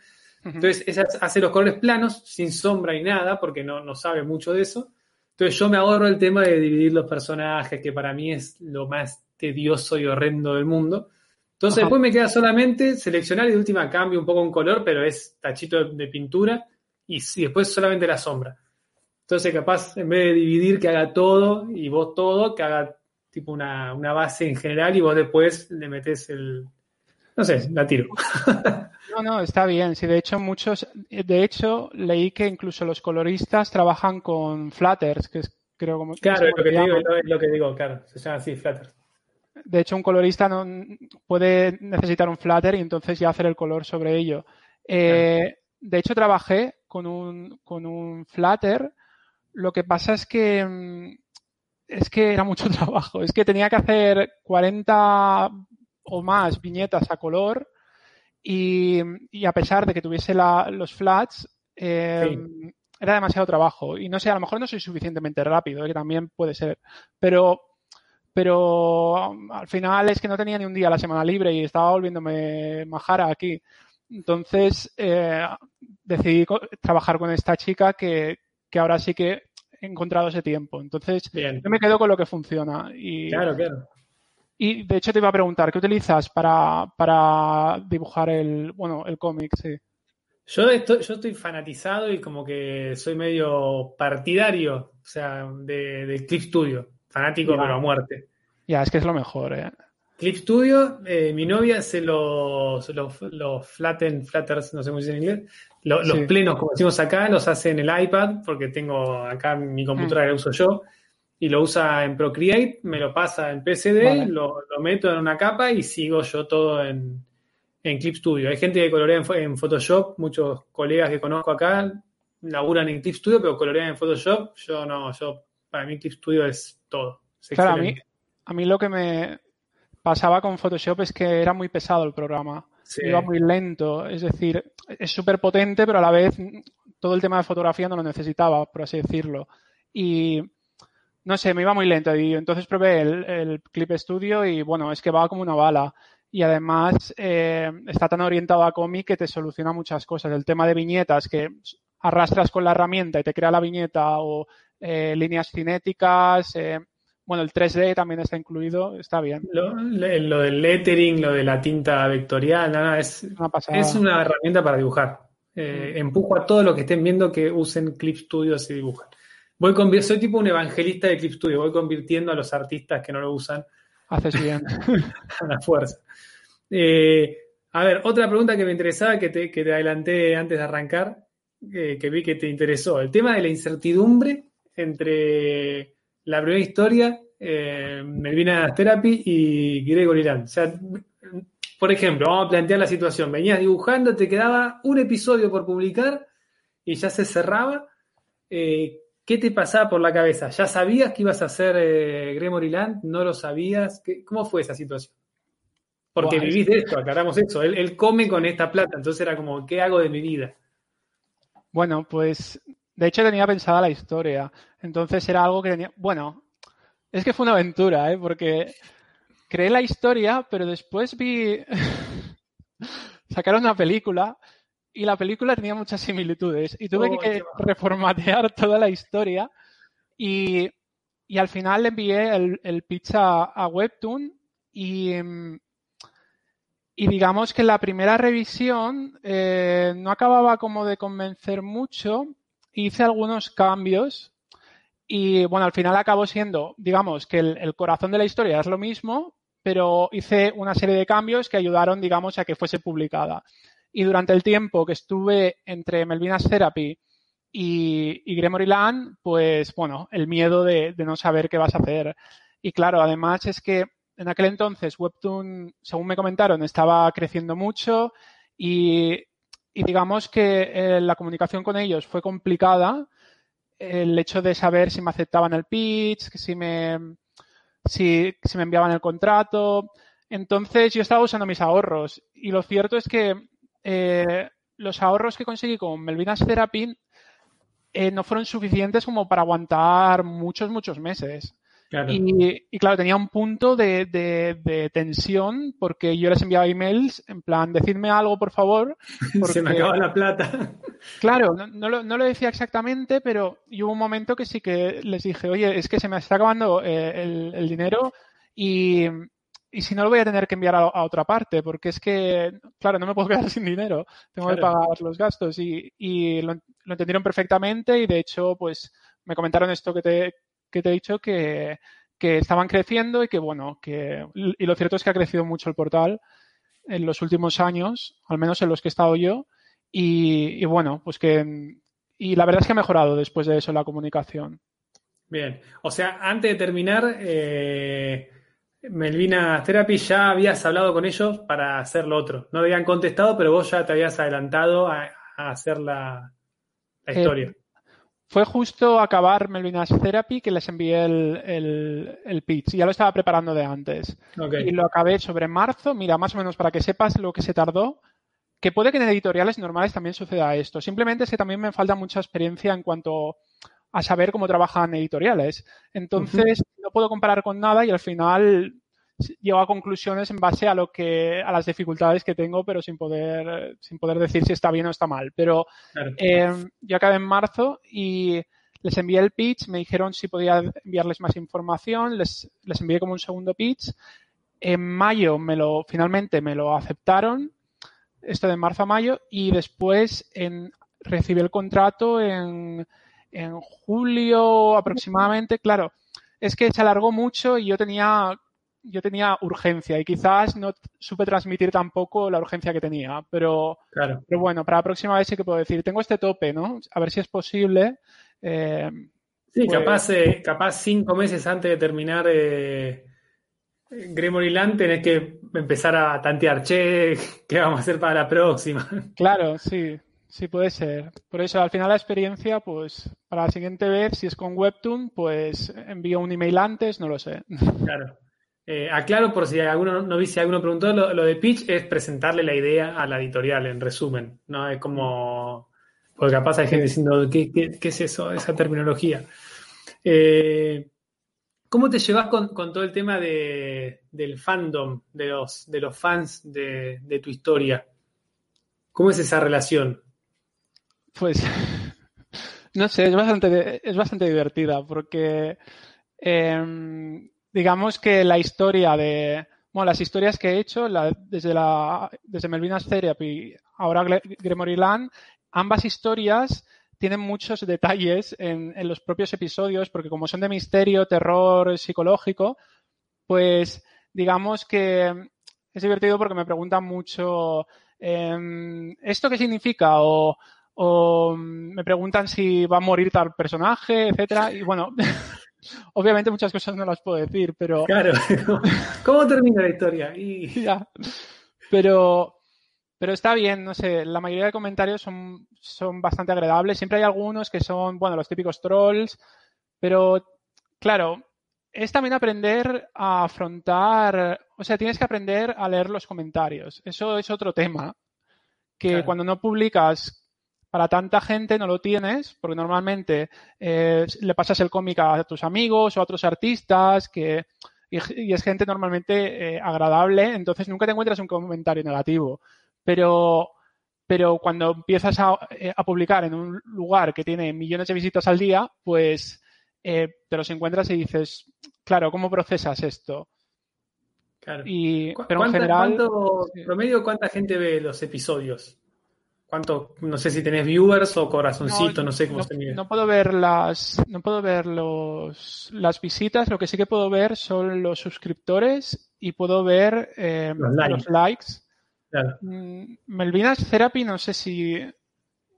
Entonces, ella hace los colores planos, sin sombra y nada, porque no, no sabe mucho de eso. Entonces, yo me ahorro el tema de dividir los personajes, que para mí es lo más tedioso y horrendo del mundo. Entonces, después me queda solamente seleccionar y de última cambio un poco un color, pero es tachito de, pintura y, y después solamente la sombra. Entonces, capaz, en vez de dividir, que haga todo y vos todo, que haga tipo una, base en general y vos después le metes el. No sé, la tiro. No, no, está bien. Sí, de hecho, muchos. De hecho, leí que incluso los coloristas trabajan con flutters, que es creo como. Claro, es lo, que digo, lo que digo, claro. Se llama así, flutters. De hecho, un colorista no puede necesitar un flutter y entonces ya hacer el color sobre ello. Eh, de hecho, trabajé con un, con un flutter. Lo que pasa es que mm, es que era mucho trabajo. Es que tenía que hacer 40 o más viñetas a color y, a pesar de que tuviese los flats, em, era demasiado trabajo. Y no sé, a lo mejor no soy suficientemente rápido, que también puede ser. Pero, pero al final es que no tenía ni un día la semana libre y estaba volviéndome majara aquí. Entonces eh, decidí trabajar con esta chica que, que ahora sí que encontrado ese tiempo. Entonces, yo me quedo con lo que funciona. Y, claro, claro. Y de hecho te iba a preguntar, ¿qué utilizas para, para dibujar el, bueno, el cómic? Sí. Yo estoy, yo estoy fanatizado y como que soy medio partidario, o sea, de, de Clip Studio. Fanático, pero a muerte. Ya, es que es lo mejor, ¿eh? Clip Studio, eh, mi novia hace los, los, los flatten, flatters, no sé cómo se dice en inglés, los, plenos, como decimos acá, los hace en el iPad, porque tengo acá mi computadora que la uso yo, y lo usa en Procreate, me lo pasa en PCD, lo, meto en una capa y sigo yo todo en, en Clip Studio. Hay gente que colorea en, Photoshop, muchos colegas que conozco acá laburan en Clip Studio, pero colorean en Photoshop. Yo no, yo, para mí Clip Studio es todo. claro, a mí, a mí lo que me pasaba con Photoshop es que era muy pesado el programa. Iba muy lento. Es decir, es súper potente, pero a la vez todo el tema de fotografía no lo necesitaba, por así decirlo. Y no sé, me iba muy lento. Y entonces probé el, Clip Studio y bueno, es que va como una bala. Y además eh, está tan orientado a cómic que te soluciona muchas cosas. El tema de viñetas, que arrastras con la herramienta y te crea la viñeta o eh, líneas cinéticas. Eh, bueno, el 3D también está incluido, está bien. Lo, del lettering, lo de la tinta vectorial, nada, es, una es una herramienta para dibujar. Eh, mm. Empujo a todos los que estén viendo que usen Clip Studio y dibujan. Voy soy tipo un evangelista de Clip Studio, voy convirtiendo a los artistas que no lo usan. Haces bien. a la fuerza. Eh, a ver, otra pregunta que me interesaba, que te, que te adelanté antes de arrancar, eh, que vi que te interesó. El tema de la incertidumbre entre la primera historia, eh, Melvina Therapy y Gregory Land. O sea, por ejemplo, vamos a plantear la situación. Venías dibujando, te quedaba un episodio por publicar y ya se cerraba. Eh, ¿Qué te pasaba por la cabeza? ¿Ya sabías que ibas a hacer eh, Gregory Land? ¿No lo sabías? ¿Cómo fue esa situación? Porque vivís de esto, aclaramos eso. Él, él, come con esta plata, entonces era como, ¿qué hago de mi vida? Bueno, pues de hecho tenía pensada la historia. Entonces era algo que tenía. Bueno, es que fue una aventura, ¿eh? Porque creé la historia, pero después vi. Sacaron una película y la película tenía muchas similitudes y tuve que reformatear toda la historia y, al final le envié el, el pitch a, Webtoon y, y, digamos que la primera revisión eh, no acababa como de convencer mucho, hice algunos cambios Y bueno, al final acabó siendo, digamos, que el, corazón de la historia es lo mismo, pero hice una serie de cambios que ayudaron, digamos, a que fuese publicada. Y durante el tiempo que estuve entre Melvina's Therapy y, y Gremory Land, pues bueno, el miedo de, de, no saber qué vas a hacer. Y claro, además es que en aquel entonces Webtoon, según me comentaron, estaba creciendo mucho y, digamos que eh, la comunicación con ellos fue complicada. El hecho de saber si me aceptaban el pitch, si me, si, me enviaban el contrato. Entonces yo estaba usando mis ahorros y lo cierto es que eh, los ahorros que conseguí con Melvinas Therapy eh, no fueron suficientes como para aguantar muchos, muchos meses. Y, claro, tenía un punto de, tensión porque yo les enviaba emails en plan, decidme algo, por favor. Se me acaba la plata. Claro, no, lo, decía exactamente, pero hubo un momento que sí que les dije, oye, es que se me está acabando eh, el, dinero y, si no lo voy a tener que enviar a, otra parte, porque es que, claro, no me puedo quedar sin dinero, tengo que pagar los gastos y, lo, lo entendieron perfectamente y de hecho, pues me comentaron esto que te, que te he dicho que, estaban creciendo y que, bueno, que, y lo cierto es que ha crecido mucho el portal en los últimos años, al menos en los que he estado yo, y, bueno, pues que, y la verdad es que ha mejorado después de eso la comunicación. Bien, o sea, antes de terminar, eh, Melvina Therapy ya habías hablado con ellos para hacer lo otro. No habían contestado, pero vos ya te habías adelantado a, hacer la, la eh, historia. Fue justo acabar Melvina's Therapy que les envié el, el, pitch. Ya lo estaba preparando de antes. Y lo acabé sobre marzo. Mira, más o menos para que sepas lo que se tardó. Que puede que en editoriales normales también suceda esto. Simplemente es que también me falta mucha experiencia en cuanto a saber cómo trabajan editoriales. Entonces, no puedo comparar con nada y al final llego a conclusiones en base a lo que a las dificultades que tengo pero sin poder sin poder decir si está bien o está mal. Pero eh, yo acabé en marzo y les envié el pitch me dijeron si podía enviarles más información les, les envié como un segundo pitch. En mayo me lo finalmente me lo aceptaron esto de marzo a mayo y después en, recibí el contrato en, en julio aproximadamente. Claro es que se alargó mucho y yo tenía yo tenía urgencia y quizás no supe transmitir tampoco la urgencia que tenía, pero, claro. pero bueno, para la próxima vez sí que puedo decir, tengo este tope, ¿no? A ver si es posible. Eh, sí, pues capaz, eh, capaz cinco meses antes de terminar eh, Gremory Land tenés que empezar a tantear, che, ¿qué vamos a hacer para la próxima? Claro, sí, sí puede ser. Por eso, al final la experiencia, pues para la siguiente vez, si es con Webtoon, pues envío un email antes, no lo sé. Claro. Eh, aclaro por si alguno no vi si alguno preguntó, lo, de pitch es presentarle la idea a la editorial, en resumen, ¿no? Es como, porque capaz hay gente diciendo, ¿qué, es eso, esa terminología? Eh, ¿Cómo te llevas con, todo el tema del fandom, de los, de los fans de, tu historia? ¿Cómo es esa relación? Pues, no sé, es bastante, es bastante divertida porque... Em, digamos que la historia de, bueno, las historias que he hecho, desde, la, desde Melvina's Therapy, ahora Gremory Land, ambas historias tienen muchos detalles en, los propios episodios, porque como son de misterio, terror psicológico, pues digamos que es divertido porque me preguntan mucho, em, ¿esto qué significa? O, o me preguntan si va a morir tal personaje, etcétera. Y bueno, Obviamente muchas cosas no las puedo decir, pero... Claro, ¿cómo termina la historia? Pero, pero está bien, no sé, la mayoría de comentarios son, son bastante agradables. Siempre hay algunos que son, bueno, los típicos trolls, pero claro, es también aprender a afrontar, o sea, tienes que aprender a leer los comentarios. Eso es otro tema, que cuando no publicas para tanta gente no lo tienes, porque normalmente eh, le pasas el cómic a tus amigos o a otros artistas, que, y, es gente normalmente eh, agradable, entonces nunca te encuentras un comentario negativo. Pero, pero cuando empiezas a, eh, publicar en un lugar que tiene millones de visitas al día, pues te los encuentras y dices, claro, ¿cómo procesas esto? Claro. Y, pero en general. promedio, ¿cuánta gente ve los episodios? ¿Cuánto? No sé si tenés viewers o corazoncito, no, sé cómo se mide. No puedo ver las, no puedo ver los, las visitas, lo que sí que puedo ver son los suscriptores y puedo ver eh, los likes. Mm, Melvinas Therapy, no sé si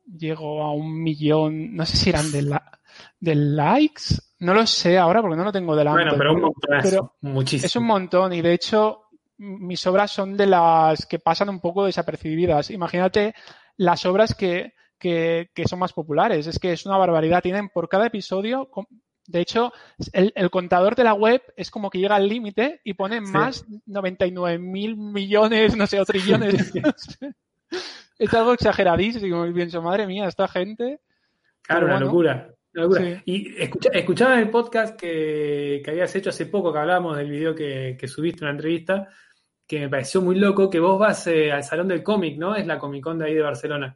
llegó a un millón, no sé si eran de, la, de likes, no lo sé ahora porque no lo tengo delante. Bueno, pero un montón, muchísimo. Es un montón y de hecho mis obras son de las que pasan un poco desapercibidas. Imagínate las obras que, que, son más populares. Es que es una barbaridad. Tienen por cada episodio, de hecho, el, contador de la web es como que llega al límite y pone más 99 mil millones, no sé, o trillones. es algo exageradísimo. Y pienso, madre mía, esta gente. Claro, una locura. Y escuchaba en el podcast que, que, habías hecho hace poco, que hablábamos del video que, que subiste, una entrevista, que me pareció muy loco, que vos vas eh, al Salón del Cómic, ¿no? Es la Comic Con de ahí de Barcelona.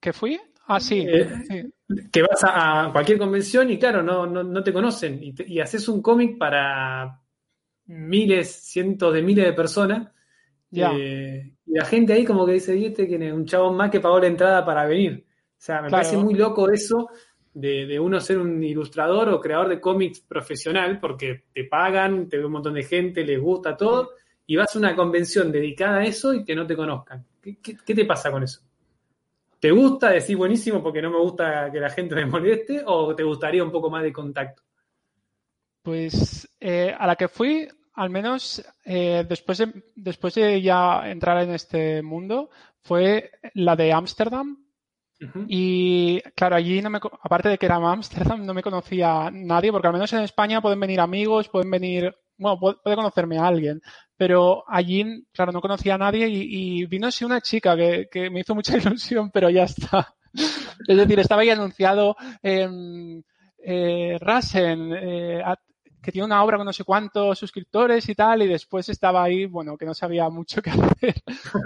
¿Que fui? Ah, sí. Eh, que vas a, cualquier convención y claro, no, no, te conocen y, haces un cómic para miles, cientos de miles de personas. Eh, y la gente ahí como que dice, ¿viste? Que un chabón más que pagó la entrada para venir. O sea, me parece muy loco eso de, uno ser un ilustrador o creador de cómics profesional, porque te pagan, te ve un montón de gente, les gusta todo, y vas a una convención dedicada a eso y que no te conozcan. ¿Qué, te pasa con eso? ¿Te gusta decir buenísimo porque no me gusta que la gente me moleste o te gustaría un poco más de contacto? Pues eh, a la que fui, al menos eh, después, de, después de ya entrar en este mundo, fue la de Ámsterdam, y claro, allí, no me, aparte de que era Amsterdam, no me conocía nadie, porque al menos en España pueden venir amigos, pueden venir, bueno, puede, conocerme a alguien, pero allí, claro, no conocía a nadie y, vino así una chica que, me hizo mucha ilusión, pero ya está. Es decir, estaba ahí anunciado eh, Rasen, eh, que tiene una obra con no sé cuántos suscriptores y tal, y después estaba ahí, bueno, que no sabía mucho qué hacer,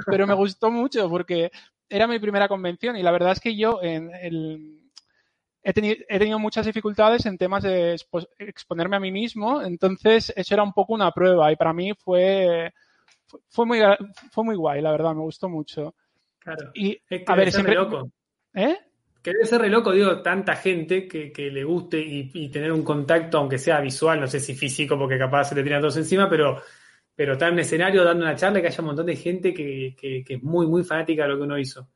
pero me gustó mucho porque era mi primera convención y la verdad es que yo en el, he, tenido, muchas dificultades en temas de exponerme a mí mismo, entonces eso era un poco una prueba y para mí fue, fue, muy, fue muy guay, la verdad, me gustó mucho. Claro. Y, a ver, siempre... loco. ¿Eh? Que debe ser re loco, digo, tanta gente que, le guste y, tener un contacto, aunque sea visual, no sé si físico, porque capaz se le tiran todos encima, pero pero estar en un escenario dando una charla y que haya un montón de gente que, es muy, muy fanática de lo que uno hizo.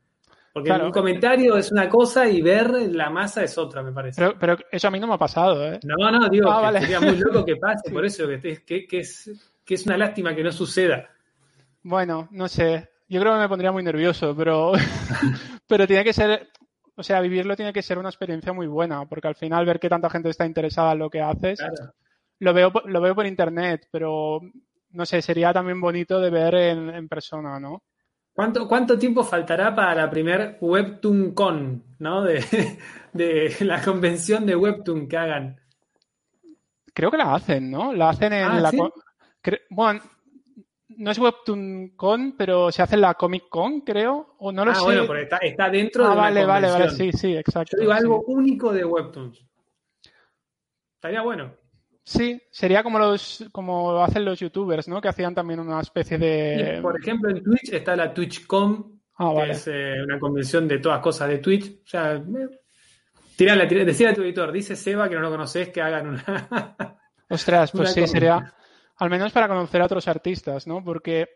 Porque un comentario es una cosa y ver la masa es otra, me parece. Pero, eso a mí no me ha pasado, ¿eh? No, no, digo, ah, que sería muy loco que pase, por eso, que, que, es, que es una lástima que no suceda. Bueno, no sé. Yo creo que me pondría muy nervioso, pero, pero tiene que ser, o sea, vivirlo tiene que ser una experiencia muy buena, porque al final ver que tanta gente está interesada en lo que haces, lo, veo, lo veo por internet, pero no sé, sería también bonito de ver en, persona, ¿no? ¿Cuánto, ¿Cuánto tiempo faltará para la primer Webtoon Con, ¿no? De, la convención de Webtoon que hagan. Creo que la hacen, ¿no? La hacen en ah, la... Bueno, no es Webtoon Con, pero se hace en la Comic Con, creo, o no lo ah, sé. bueno, pero está, dentro ah, de vale, vale, vale, sí, sí, exacto. Yo digo algo único de Webtoons. Estaría bueno. Sí, sería como los como hacen los youtubers, ¿no? Que hacían también una especie de. por ejemplo, en Twitch está la TwitchCon, ah, que es eh, una convención de todas cosas de Twitch. O sea, tirala, decía a tu editor, dice Seba que no lo conoces, que hagan una. Ostras, pues sí, sería. Al menos para conocer a otros artistas, ¿no? Porque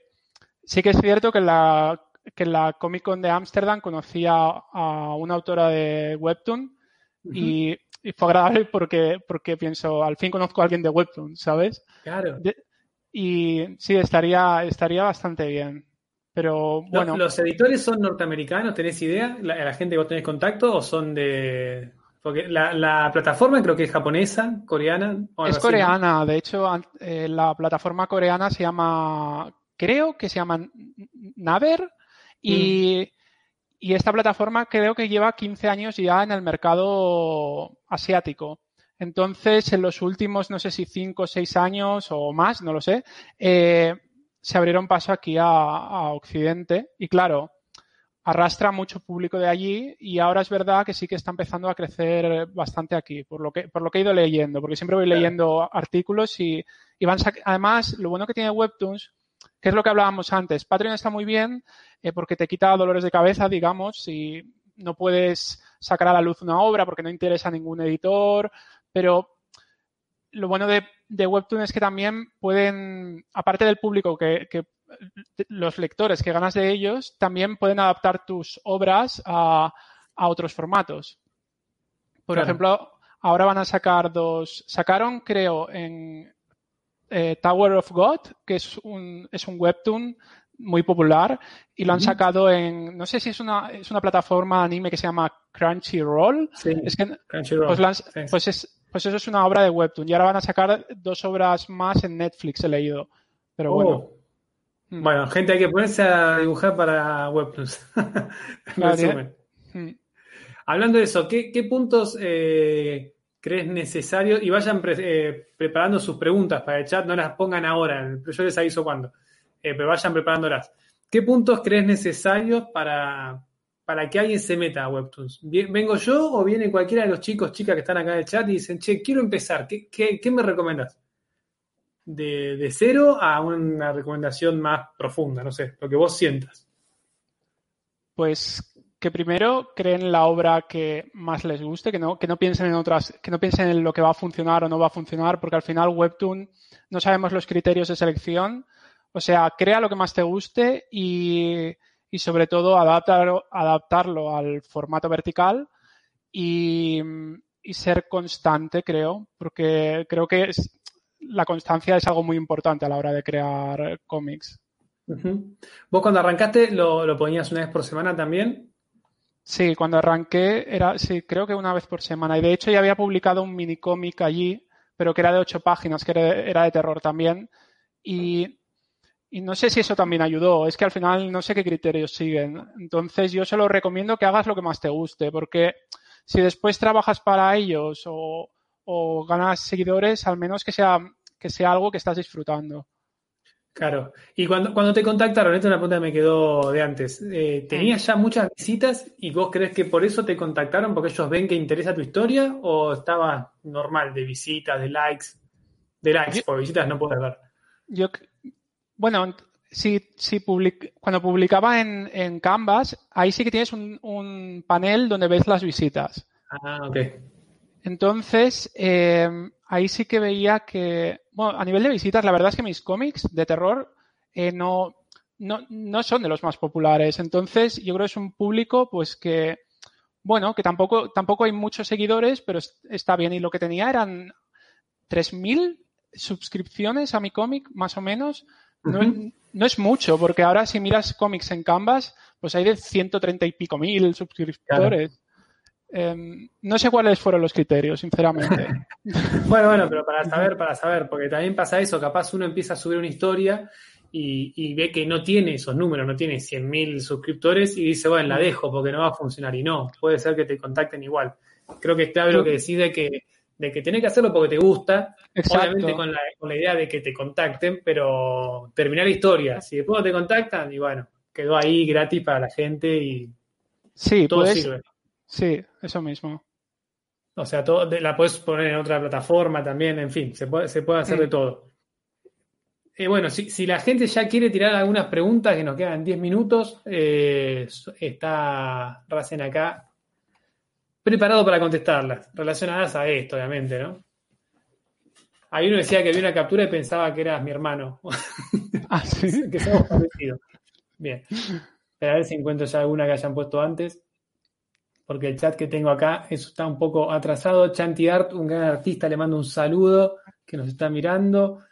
sí que es cierto que la, que la Comic Con de Ámsterdam conocía a una autora de Webtoon y y fue agradable porque, porque pienso, al fin conozco a alguien de Webtoon, ¿sabes? Claro. y sí, estaría, estaría bastante bien. Pero bueno. ¿Los, editores son norteamericanos? ¿Tenés idea? ¿La, ¿La, gente que vos tenés contacto o son de.? Porque la, plataforma creo que es japonesa, coreana. es coreana, de hecho, eh, la plataforma coreana se llama. Creo que se llama Naver y. Mm. Y esta plataforma creo que lleva 15 años ya en el mercado asiático. Entonces, en los últimos, no sé si 5 o 6 años o más, no lo sé, eh, se abrieron paso aquí a, Occidente. Y claro, arrastra mucho público de allí y ahora es verdad que sí que está empezando a crecer bastante aquí, por lo que, por lo que he ido leyendo, porque siempre voy leyendo artículos y, y van además, lo bueno que tiene Webtoons ¿Qué es lo que hablábamos antes? Patreon está muy bien eh, porque te quita dolores de cabeza, digamos, si no puedes sacar a la luz una obra porque no interesa a ningún editor, pero lo bueno de, Webtoon es que también pueden, aparte del público que, los lectores que ganas de ellos, también pueden adaptar tus obras a, otros formatos. Por ejemplo, ahora van a sacar dos, sacaron creo en eh, Tower of God, que es un, es un webtoon muy popular y lo han sacado en, no sé si es una, es una plataforma anime que se llama Crunchyroll. Sí, es que, Crunchyroll. Pues, pues, es, pues eso es una obra de Webtoon y ahora van a sacar dos obras más en Netflix, he leído. Pero bueno. Oh. Bueno, gente, hay que ponerse a dibujar para Webtoons. Mm. Hablando de eso, ¿qué, puntos eh, crees necesarios? Y vayan eh, preparando sus preguntas para el chat, no las pongan ahora, yo les aviso cuándo. Eh, pero vayan preparándolas. ¿Qué puntos crees necesarios para, para que alguien se meta a Webtoons? ¿Vengo yo o viene cualquiera de los chicos, chicas que están acá en el chat y dicen, che, quiero empezar, ¿qué, qué, me recomendas? De, de, cero a una recomendación más profunda, no sé, lo que vos sientas. Pues que primero creen la obra que más les guste, que no, que no piensen en otras, que no piensen en lo que va a funcionar o no va a funcionar, porque al final Webtoon no sabemos los criterios de selección o sea, crea lo que más te guste y, sobre todo adaptarlo, adaptarlo al formato vertical y, ser constante, creo, porque creo que la constancia es algo muy importante a la hora de crear cómics. ¿Vos cuando arrancaste lo, lo, ponías una vez por semana también? Sí, cuando arranqué era, sí, creo que una vez por semana. Y de hecho ya había publicado un mini cómic allí, pero que era de ocho páginas, que era de terror también. Y y no sé si eso también ayudó, es que al final no sé qué criterios siguen. Entonces yo solo recomiendo que hagas lo que más te guste, porque si después trabajas para ellos o, ganas seguidores, al menos que sea, que sea algo que estás disfrutando. Claro. Y cuando, cuando te contactaron, esta es una pregunta que me quedó de antes, eh, ¿tenías ya muchas visitas y vos crees que por eso te contactaron, porque ellos ven que interesa tu historia o estaba normal de visitas, de likes? De likes, por visitas no puedes ver. Yo bueno, si, si cuando publicaba en, en, Canvas, ahí sí que tienes un, panel donde ves las visitas. Ah, ok. Entonces, eh, ahí sí que veía que, bueno, a nivel de visitas, la verdad es que mis cómics de terror eh, no, no, no, son de los más populares. Entonces, yo creo que es un público, pues que, bueno, que tampoco, tampoco hay muchos seguidores, pero está bien. Y lo que tenía eran 3.000 suscripciones a mi cómic, más o menos. No, es mucho, porque ahora si miras cómics en Canvas, pues hay de 130 y pico mil suscriptores. Em, no sé cuáles fueron los criterios, sinceramente. bueno, bueno, pero para saber, para saber, porque también pasa eso, capaz uno empieza a subir una historia y, ve que no tiene esos números, no tiene 100.000 suscriptores y dice, bueno, la dejo porque no va a funcionar. Y no, puede ser que te contacten igual. Creo que está lo que decide que de que tenés que hacerlo porque te gusta, obviamente con la, con la, idea de que te contacten, pero terminar la historia. Si después no te contactan, y bueno, quedó ahí gratis para la gente y sí, todo sirve. Sí, eso mismo. O sea, todo, la puedes poner en otra plataforma también, en fin, se puede, se puede hacer de todo. Eh, bueno, si, si, la gente ya quiere tirar algunas preguntas, que nos quedan 10 minutos, eh, está Racen acá preparado para contestarlas, relacionadas a esto, obviamente, ¿no? Ahí uno decía que vi una captura y pensaba que eras mi hermano. Ah, ¿sí? que somos parecidos. Bien. Pero a ver si encuentro ya alguna que hayan puesto antes. Porque el chat que tengo acá eso está un poco atrasado. Chanti Art, un gran artista, le mando un saludo que nos está mirando.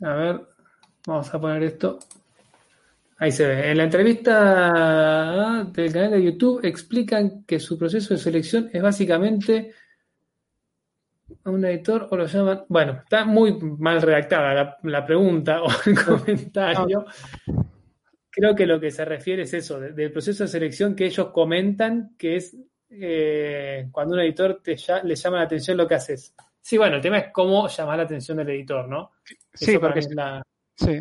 a ver, vamos a poner esto. Ahí se ve. En la entrevista del canal de YouTube explican que su proceso de selección es básicamente un editor o lo llaman. Bueno, está muy mal redactada la, pregunta o el comentario. Creo que lo que se refiere es eso, del proceso de selección que ellos comentan, que es eh, cuando un editor te le llama la atención lo que haces. Sí, bueno, el tema es cómo llamar la atención del editor, ¿no? Sí, porque es la... sí.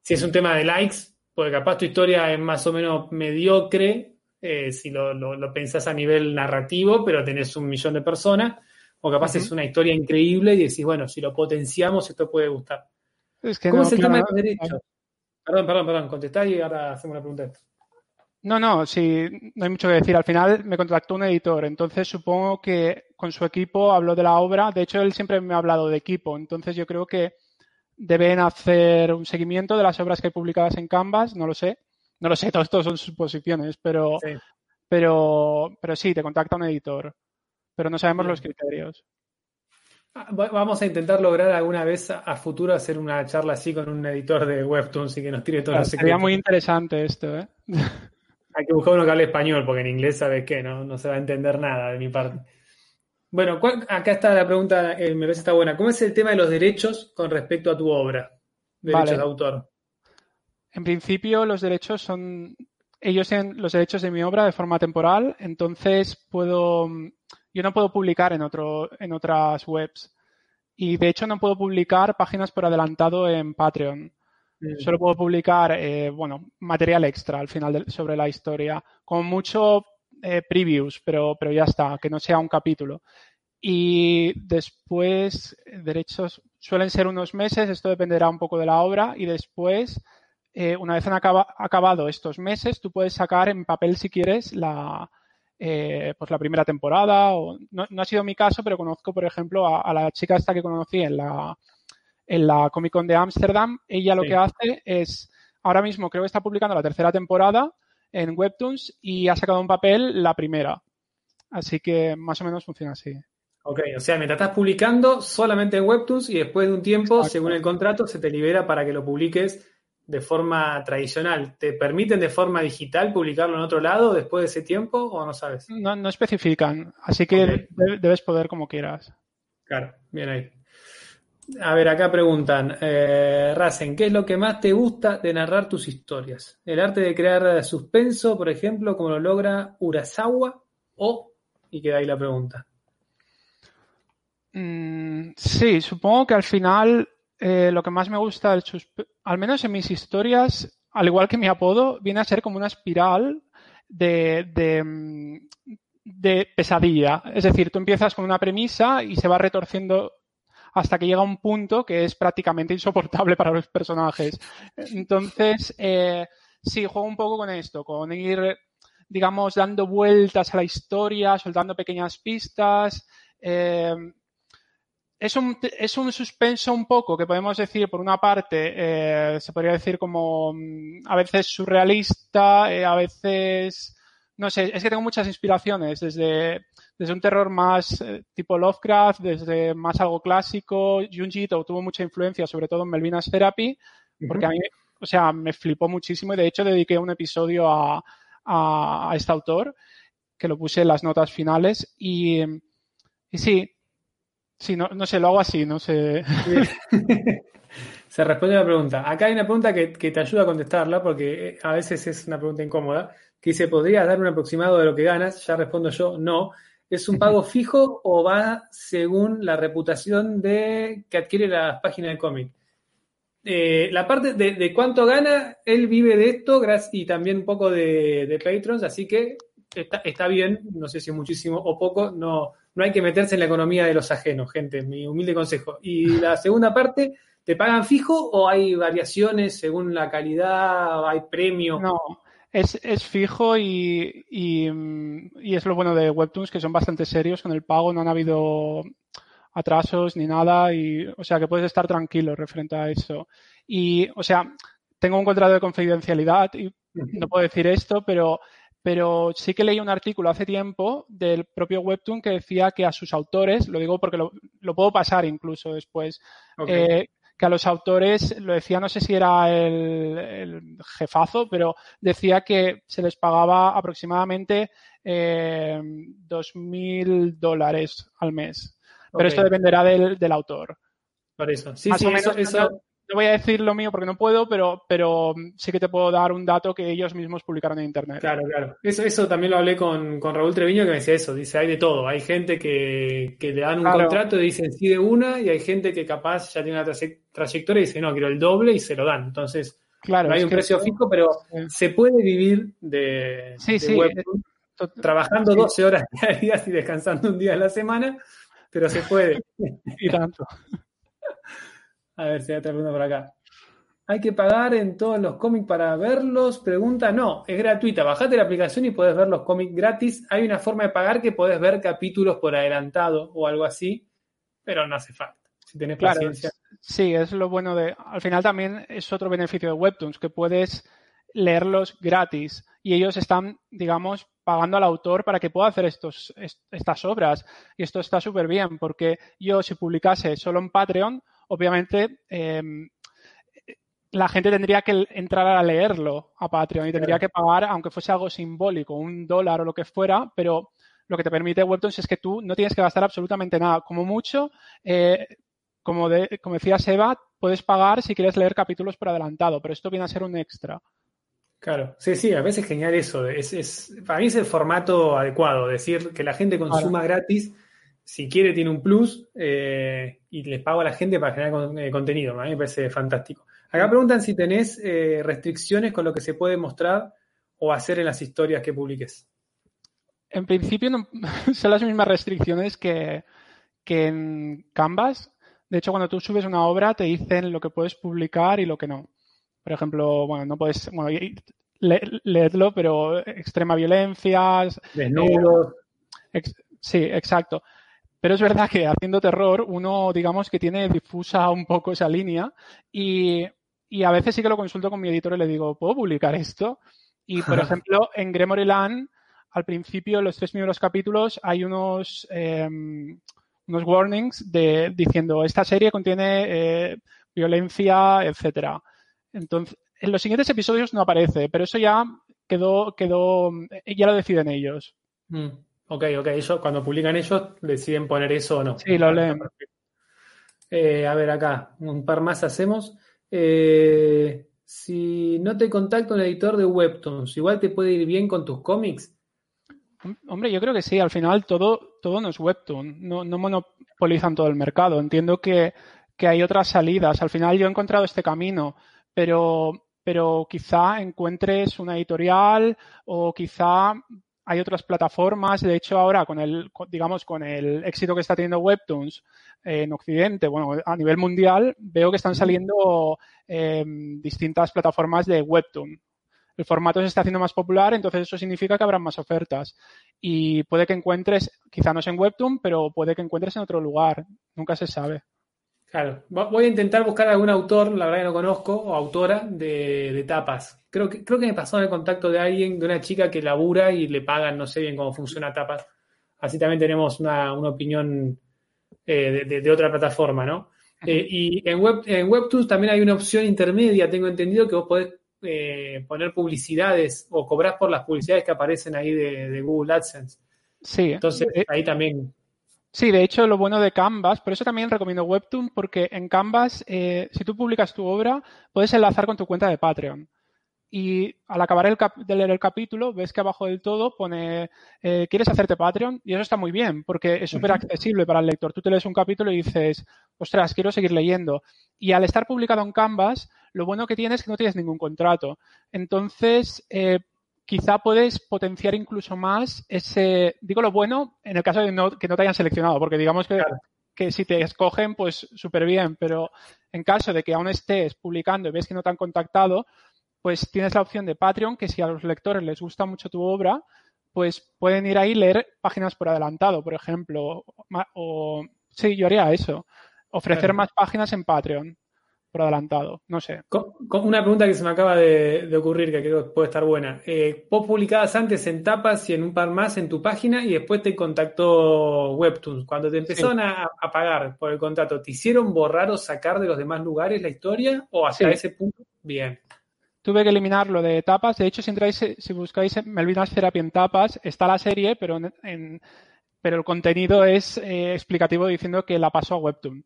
Si es un tema de likes, porque capaz tu historia es más o menos mediocre eh, si lo, lo, pensás a nivel narrativo, pero tenés un millón de personas. O capaz es una historia increíble y decís, bueno, si lo potenciamos, esto puede gustar. Es que ¿Cómo no, es el claro, tema de derechos? Perdón, perdón, perdón, contestá y ahora hacemos la pregunta. No, no, sí, no hay mucho que decir. Al final me contactó un editor, entonces supongo que con su equipo habló de la obra. De hecho, él siempre me ha hablado de equipo, entonces yo creo que deben hacer un seguimiento de las obras que hay publicadas en Canvas, no lo sé. No lo sé, todo esto son suposiciones, pero, Sí. pero, pero sí, te contacta un editor. Pero no sabemos los criterios. Ah, va- Vamos a intentar lograr alguna vez a, a futuro hacer una charla así con un editor de Webtoons y que nos tire todos los Sería muy interesante esto, ¿eh? Hay que buscar uno que hable español, porque en inglés, ¿sabes qué? No, no se va a entender nada de mi parte. Bueno, ¿cuál- acá está la pregunta, eh, me parece está buena. ¿Cómo es el tema de los derechos con respecto a tu obra? Derechos Vale. de autor. En principio, los derechos son. Ellos tienen los derechos de mi obra de forma temporal, entonces puedo. Yo no puedo publicar en, otro, en otras webs. Y de hecho, no puedo publicar páginas por adelantado en Patreon. Mm. Solo puedo publicar, eh, bueno, material extra al final de- sobre la historia. Con mucho eh, previews, pero, pero ya está, que no sea un capítulo. Y después, derechos suelen ser unos meses, esto dependerá un poco de la obra. Y después, eh, una vez han acaba- acabado estos meses, tú puedes sacar en papel, si quieres, la, eh, pues la primera temporada. O, no, no ha sido mi caso, pero conozco, por ejemplo, a, a la chica esta que conocí en la, en la Comic Con de Ámsterdam. Ella lo Sí. que hace es, ahora mismo creo que está publicando la tercera temporada en Webtoons y ha sacado en papel la primera. Así que más o menos funciona así. Ok, o sea, mientras estás publicando solamente en Webtoons y después de un tiempo, Exacto. según el contrato, se te libera para que lo publiques de forma tradicional. ¿Te permiten de forma digital publicarlo en otro lado después de ese tiempo o no sabes? No, no especifican, así que debes poder como quieras. Claro, bien ahí. A ver, acá preguntan, eh, ¿qué es lo que más te gusta de narrar tus historias? ¿El arte de crear suspenso, por ejemplo, como lo logra Urasawa? ¿O? Y queda ahí la pregunta. Mm, sí, supongo que al final eh, lo que más me gusta del suspe- al menos en mis historias, al igual que mi apodo, viene a ser como una espiral de, de, mm, de pesadilla. Es decir, tú empiezas con una premisa y se va retorciendo hasta que llega un punto que es prácticamente insoportable para los personajes. Entonces, eh, sí, juego un poco con esto, con ir, digamos, dando vueltas a la historia, soltando pequeñas pistas. eh, es un, es un suspenso un poco que podemos decir, por una parte, eh, se podría decir como mm, a veces surrealista, eh, a veces, no sé, es que tengo muchas inspiraciones, desde, desde un terror más eh, tipo Lovecraft, desde más algo clásico, Junji Ito tuvo mucha influencia, sobre todo en Melvina's Therapy, porque a mí, o sea, me flipó muchísimo y de hecho dediqué un episodio a, a, a este autor, que lo puse en las notas finales y, y sí, Sí, no, no sé, lo hago así, no sé. Se responde la pregunta. Acá hay una pregunta que, que te ayuda a contestarla porque eh, a veces es una pregunta incómoda, que dice, ¿podrías dar un aproximado de lo que ganas? Ya respondo yo, no. ¿Es un pago fijo o va según la reputación de que adquiere la página de cómic? Eh, la parte de, de, cuánto gana, él vive de esto y también un poco de, de Patrons, así que está, está, bien, no sé si muchísimo o poco, no, no hay que meterse en la economía de los ajenos, gente, mi humilde consejo. Y la segunda parte, ¿te pagan fijo o hay variaciones según la calidad, hay premio? No, es, es fijo y, y, y, es lo bueno de Webtoons, que son bastante serios con el pago, no han habido atrasos ni nada, y o sea que puedes estar tranquilo referente a eso. Y, o sea, tengo un contrato de confidencialidad y no puedo decir esto, pero pero sí que leí un artículo hace tiempo del propio Webtoon que decía que a sus autores, lo digo porque lo, lo puedo pasar incluso después, okay. eh, que a los autores, lo decía, no sé si era el, el jefazo, pero decía que se les pagaba aproximadamente eh, dos mil dólares al mes. Pero okay. esto dependerá del, del, autor. Por eso, sí, Más sí, o menos, eso, eso, no voy a decir lo mío porque no puedo, pero, pero sí que te puedo dar un dato que ellos mismos publicaron en internet. Claro, claro. Eso, eso también lo hablé con, con Raúl Treviño que me decía eso. Dice, hay de todo. Hay gente que, que le dan un claro. contrato y dicen sí de una, y hay gente que capaz ya tiene una trayectoria y dice, no, quiero el doble y se lo dan. Entonces, claro, no hay un precio fijo, pero sí. se puede vivir de, sí, de sí, web, trabajando 12 horas diarias y descansando un día a la semana. pero se puede. y tanto. A ver si hay otra pregunta por acá. ¿Hay que pagar en todos los cómics para verlos? Pregunta, no, es gratuita. Bajate la aplicación y puedes ver los cómics gratis. Hay una forma de pagar que podés ver capítulos por adelantado o algo así, pero no hace falta. Si tenés paciencia. Sí, es lo bueno de. Al final también es otro beneficio de Webtoons, que puedes leerlos gratis y ellos están, digamos, pagando al autor para que pueda hacer estos, estas obras. Y esto está súper bien, porque yo si publicase solo en Patreon, obviamente em, la gente tendría que entrar a leerlo a Patreon y tendría que pagar, aunque fuese algo simbólico, un dólar o lo que fuera, pero lo que te permite Webtoons es que tú no tienes que gastar absolutamente nada. Como mucho, eh, como, de, como decía Seba, puedes pagar si quieres leer capítulos por adelantado, pero esto viene a ser un extra. Claro, sí, sí, a veces es genial eso. Es, es, para mí es el formato adecuado, decir que la gente consuma gratis, si quiere tiene un plus eh, y les pago a la gente para generar eh, contenido. A mí me parece fantástico. Acá preguntan si tenés eh, restricciones con lo que se puede mostrar o hacer en las historias que publiques. En principio no, son las mismas restricciones que, que en Canvas. De hecho, cuando tú subes una obra te dicen lo que puedes publicar y lo que no. Por ejemplo, bueno, no puedes, bueno, leedlo, pero extrema violencia. Desnudos. Sí, exacto. Pero es verdad que haciendo terror uno, digamos, que tiene difusa un poco esa línea y, y a veces sí que lo consulto con mi editor y le digo, ¿puedo publicar esto? Y, por ejemplo, en Gremory Land, al principio, los tres primeros capítulos, hay unos, em, unos warnings de, diciendo, esta serie contiene eh, violencia, etcétera. Entonces, en los siguientes episodios no aparece, pero eso ya quedó, quedó, ya lo deciden ellos. Mm, ok, ok, ellos, cuando publican ellos, deciden poner eso o no. Sí, lo leen. Eh, a ver, acá, un par más hacemos. Eh, si no te contacta un editor de Webtoons, igual te puede ir bien con tus cómics. Hombre, yo creo que sí, al final todo, todo no es Webtoon, no, monopolizan todo el mercado. Entiendo que, hay otras salidas. Al final yo he encontrado este camino, pero, pero quizá encuentres una editorial o quizá hay otras plataformas. De hecho, ahora con el, digamos, con el éxito que está teniendo Webtoons en Occidente, bueno, a nivel mundial, veo que están saliendo em, distintas plataformas de Webtoon. El formato se está haciendo más popular, entonces eso significa que habrá más ofertas. Y puede que encuentres, quizá no es en Webtoon, pero puede que encuentres en otro lugar. Nunca se sabe. Claro, voy a intentar buscar algún autor, la verdad que no conozco, o autora de, tapas. Creo que, creo que me pasó en el contacto de alguien, de una chica que labura y le pagan, no sé bien cómo funciona tapas. Así también tenemos una, opinión eh, de, otra plataforma, ¿no? Eh, y en, Web, en Webtoons también hay una opción intermedia, tengo entendido, que vos podés eh, poner publicidades o cobrar por las publicidades que aparecen ahí de, de Google AdSense. Sí. Entonces, ahí también Sí, de hecho, lo bueno de Canvas, por eso también recomiendo Webtoon, porque en Canvas, eh, si tú publicas tu obra, puedes enlazar con tu cuenta de Patreon. Y al acabar el de leer el capítulo, ves que abajo del todo pone, eh, ¿quieres hacerte Patreon? Y eso está muy bien, porque es súper accesible para el lector. Tú te lees un capítulo y dices, ostras, quiero seguir leyendo. Y al estar publicado en Canvas, lo bueno que tienes es que no tienes ningún contrato. Entonces, eh, quizá puedes potenciar incluso más ese, digo lo bueno, en el caso de que no te hayan seleccionado, porque digamos que, que si te escogen, pues súper bien, pero en caso de que aún estés publicando y ves que no te han contactado, pues tienes la opción de Patreon, que si a los lectores les gusta mucho tu obra, pues pueden ir ahí y leer páginas por adelantado, por ejemplo, o, sí, yo haría eso, ofrecer más páginas en Patreon adelantado, no sé. Una pregunta que se me acaba de, ocurrir, que creo que puede estar buena. Eh, vos publicabas antes en tapas y en un par más en tu página y después te contactó Webtoons. Cuando te empezaron a, pagar por el contrato, ¿te hicieron borrar o sacar de los demás lugares la historia o hasta ese punto? Bien. Tuve que eliminarlo de tapas. De hecho, si entráis, si buscáis Melvinas Therapy en tapas, está la serie, pero en, pero el contenido es eh, explicativo diciendo que la pasó a Webtoon.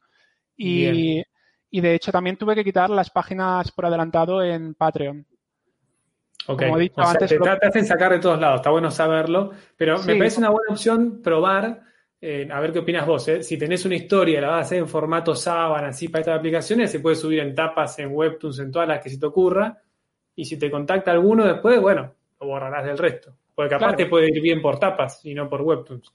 Y, y de hecho también tuve que quitar las páginas por adelantado en Patreon. Ok, Como he dicho antes, te, hacen sacar de todos lados, está bueno saberlo, pero me parece una buena opción probar, eh, a ver qué opinas vos, eh. si tenés una historia, la vas a hacer en formato sábana, así para estas aplicaciones, se puede subir en tapas, en webtoons, en todas las que se te ocurra, y si te contacta alguno después, bueno, lo borrarás del resto, porque aparte puede ir bien por tapas y no por webtoons.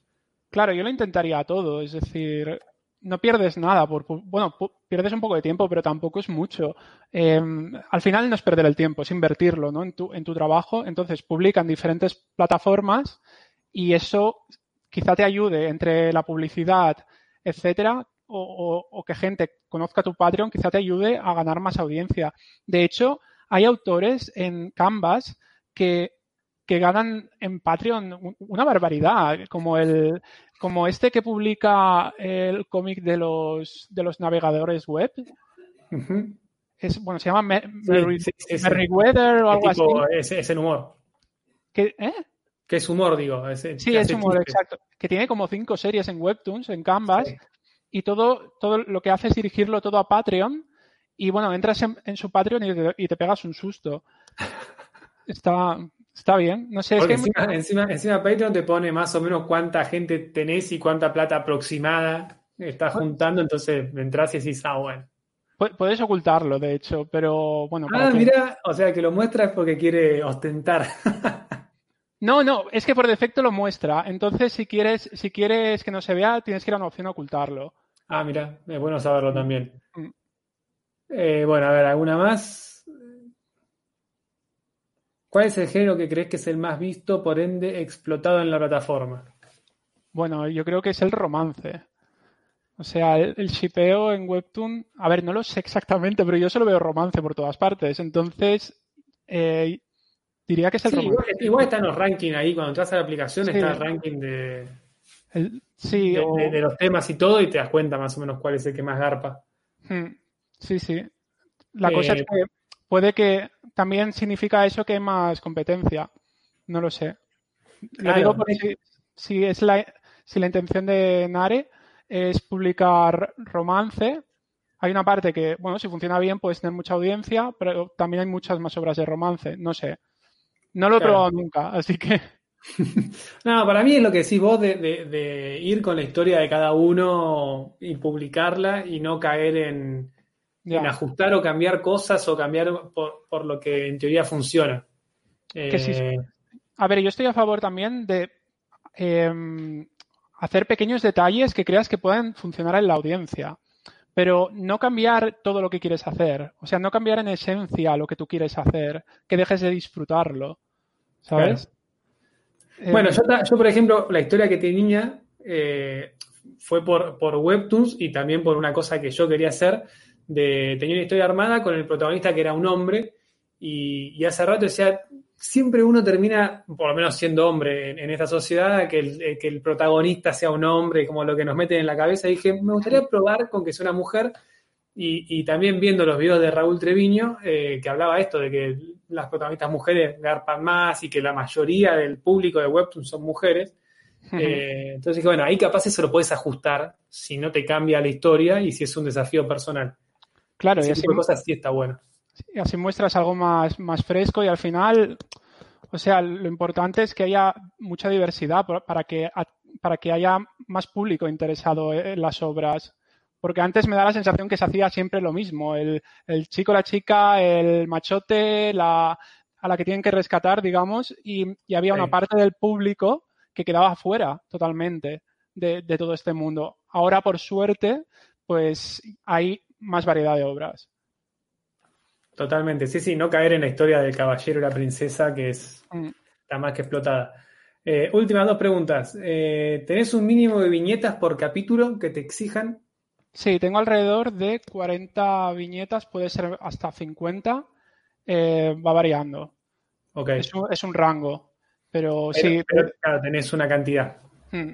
Claro, yo lo intentaría todo, es decir, no pierdes nada, por, bueno, pierdes un poco de tiempo, pero tampoco es mucho. Em, al final no es perder el tiempo, es invertirlo ¿no? en, tu, en tu trabajo. Entonces, publica en diferentes plataformas y eso quizá te ayude entre la publicidad, etcétera, o, que gente conozca tu Patreon, quizá te ayude a ganar más audiencia. De hecho, hay autores en Canvas que, que ganan en Patreon una barbaridad, como el como este que publica el cómic de los de los navegadores web. Es, bueno, se llama Merryweather o algo así. Es, es el humor. ¿Qué, ¿Eh? Que es humor, digo. sí, es humor, exacto. Que tiene como cinco series en Webtoons, en Canvas, y todo, todo lo que hace es dirigirlo todo a Patreon. Y bueno, entras en, su Patreon y te, pegas un susto. Está, está bien. No sé, encima, encima, Patreon te pone más o menos cuánta gente tenés y cuánta plata aproximada estás juntando, entonces entras y decís, ah, bueno. Puedes ocultarlo, de hecho, pero bueno. Ah, mira, o sea que lo muestras porque quiere ostentar. No, no, es que por defecto lo muestra. Entonces, si quieres, si quieres que no se vea, tienes que ir a una opción a ocultarlo. Ah, mira, es bueno saberlo también. Mm. Eh, bueno, a ver, ¿alguna más? ¿Cuál es el género que crees que es el más visto, por ende, explotado en la plataforma? Bueno, yo creo que es el romance. O sea, el, shipeo en Webtoon, a ver, no lo sé exactamente, pero yo solo veo romance por todas partes. Entonces, eh, Diría que es el sí, igual, está en los rankings ahí, cuando entras a la aplicación está el ranking de, sí, de, los temas y todo y te das cuenta más o menos cuál es el que más garpa. Hmm. Sí, sí. La cosa es eh, que puede que también significa eso que hay más competencia. No lo sé. Lo digo porque si, es la, si la intención de Nare es publicar romance, hay una parte que, bueno, si funciona bien puedes tener mucha audiencia, pero también hay muchas más obras de romance. No sé. No lo he probado nunca, así que. no, para mí es lo que decís vos de, ir con la historia de cada uno y publicarla y no caer en, ajustar o cambiar cosas o cambiar por, lo que en teoría funciona. Eh, a ver, yo estoy a favor también de em, hacer pequeños detalles que creas que pueden funcionar en la audiencia pero no cambiar todo lo que quieres hacer. O sea, no cambiar en esencia lo que tú quieres hacer, que dejes de disfrutarlo. ¿Sabes? Eh, bueno, yo, por ejemplo, la historia que tenía eh, fue por, por Webtoons y también por una cosa que yo quería hacer. De, tenía una historia armada con el protagonista que era un hombre y, hace rato decía, siempre uno termina, por lo menos siendo hombre en, esta sociedad, que el, eh, que el, protagonista sea un hombre, como lo que nos meten en la cabeza. Y dije, me gustaría probar con que sea una mujer y, también viendo los videos de Raúl Treviño, eh, que hablaba esto de que las protagonistas mujeres garpan más y que la mayoría del público de Webtoon son mujeres. Eh, entonces dije, bueno, ahí capaz eso lo puedes ajustar si no te cambia la historia y si es un desafío personal. Claro, y así, cosas sí está bueno. Y así muestras algo más, más fresco y al final, o sea, lo importante es que haya mucha diversidad para que, para que haya más público interesado en las obras porque antes me da la sensación que se hacía siempre lo mismo, el, chico, la chica, el machote, la, a la que tienen que rescatar, digamos, y, había una parte del público que quedaba fuera totalmente de, todo este mundo. Ahora, por suerte, pues hay más variedad de obras. Totalmente, sí, sí, no caer en la historia del caballero y la princesa que es mm. está más que explotada. Eh, últimas dos preguntas. Eh, ¿Tenés un mínimo de viñetas por capítulo que te exijan? Sí, tengo alrededor de 40 viñetas, puede ser hasta 50, eh, va variando. Okay. Es, un, rango, pero, sí. claro, tenés una cantidad. Hmm.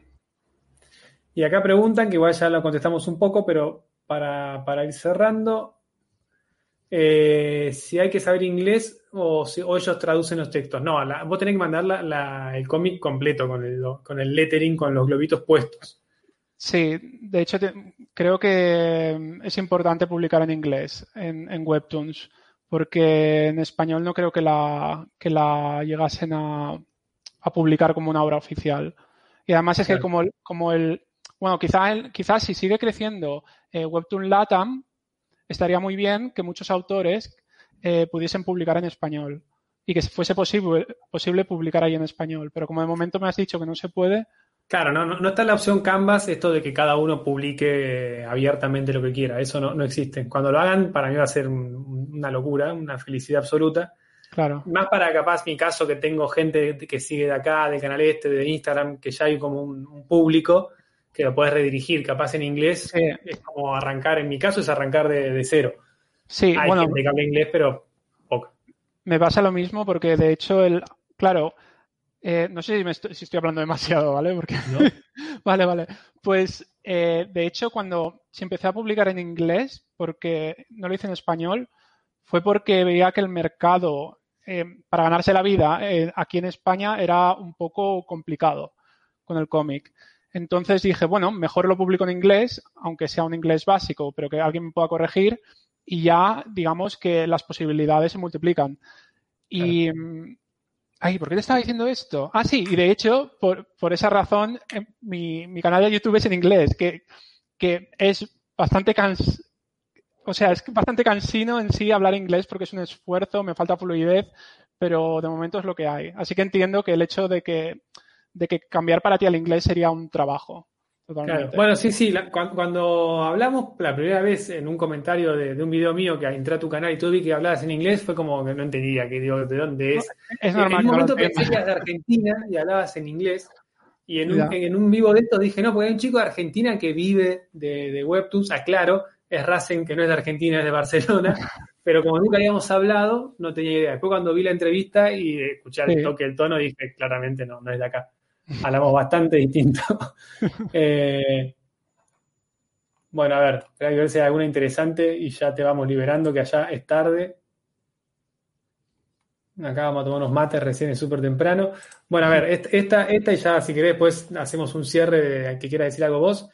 Y acá preguntan, que igual ya lo contestamos un poco, pero para, ir cerrando, eh, si hay que saber inglés o, si, ellos traducen los textos. No, vos tenés que mandar el cómic completo con el, con el lettering, con los globitos puestos. Sí, de hecho creo que mm, es importante publicar en inglés en, Webtoons, porque en español no creo que la, que la llegasen a, publicar como una obra oficial. Y además es que como, como el, bueno, quizá quizás si sigue creciendo eh, Webtoon Latam, estaría muy bien que muchos autores eh, pudiesen publicar en español y que fuese posible, posible publicar ahí en español. Pero como de momento me has dicho que no se puede, Claro, no, no, está la opción Canvas esto de que cada uno publique abiertamente lo que quiera. Eso no, no existe. Cuando lo hagan, para mí va a ser una locura, una felicidad absoluta. Claro. Más para capaz mi caso que tengo gente que sigue de acá, del canal este, de Instagram, que ya hay como un, público que lo puedes redirigir capaz en inglés. Es como arrancar, en mi caso es arrancar de, cero. Sí, hay bueno. gente que habla inglés, pero poco. Me pasa lo mismo porque de hecho el, claro, eh, no sé si, estoy, hablando demasiado, ¿vale? Porque... vale, vale. Pues, eh, de hecho, cuando si empecé a publicar en inglés, porque no lo hice en español, fue porque veía que el mercado eh, para ganarse la vida aquí en España era un poco complicado con el cómic. Entonces dije, bueno, mejor lo publico en inglés, aunque sea un inglés básico, pero que alguien me pueda corregir y ya, digamos que las posibilidades se multiplican. Y, mm, Ay, ¿por qué te estaba diciendo esto? Ah, sí, y de hecho, por, por esa razón, eh, mi, mi, canal de YouTube es en inglés, que, que es bastante cans... O sea, es bastante cansino en sí hablar inglés porque es un esfuerzo, me falta fluidez, pero de momento es lo que hay. Así que entiendo que el hecho de que, de que cambiar para ti al inglés sería un trabajo. Bueno, sí, sí. cuando, hablamos la primera vez en un comentario de, un video mío que entré a tu canal y tú vi que hablabas en inglés, fue como que no entendía que digo, de dónde es. Es normal. En un momento pensé que eras de Argentina y hablabas en inglés. Y en un, en un, vivo de estos dije, no, porque hay un chico de Argentina que vive de, de Webtoons, aclaro, es Racing, que no es de Argentina, es de Barcelona, pero como nunca habíamos hablado, no tenía idea. Después cuando vi la entrevista y escuché el toque, el tono, dije, claramente no, no es de acá hablamos bastante distinto. Eh, bueno, a ver, a ver si hay alguna interesante y ya te vamos liberando, que allá es tarde. Acá vamos a tomar unos mates, recién es súper temprano. Bueno, a ver, esta, esta y ya si querés después hacemos un cierre de que quiera decir algo vos.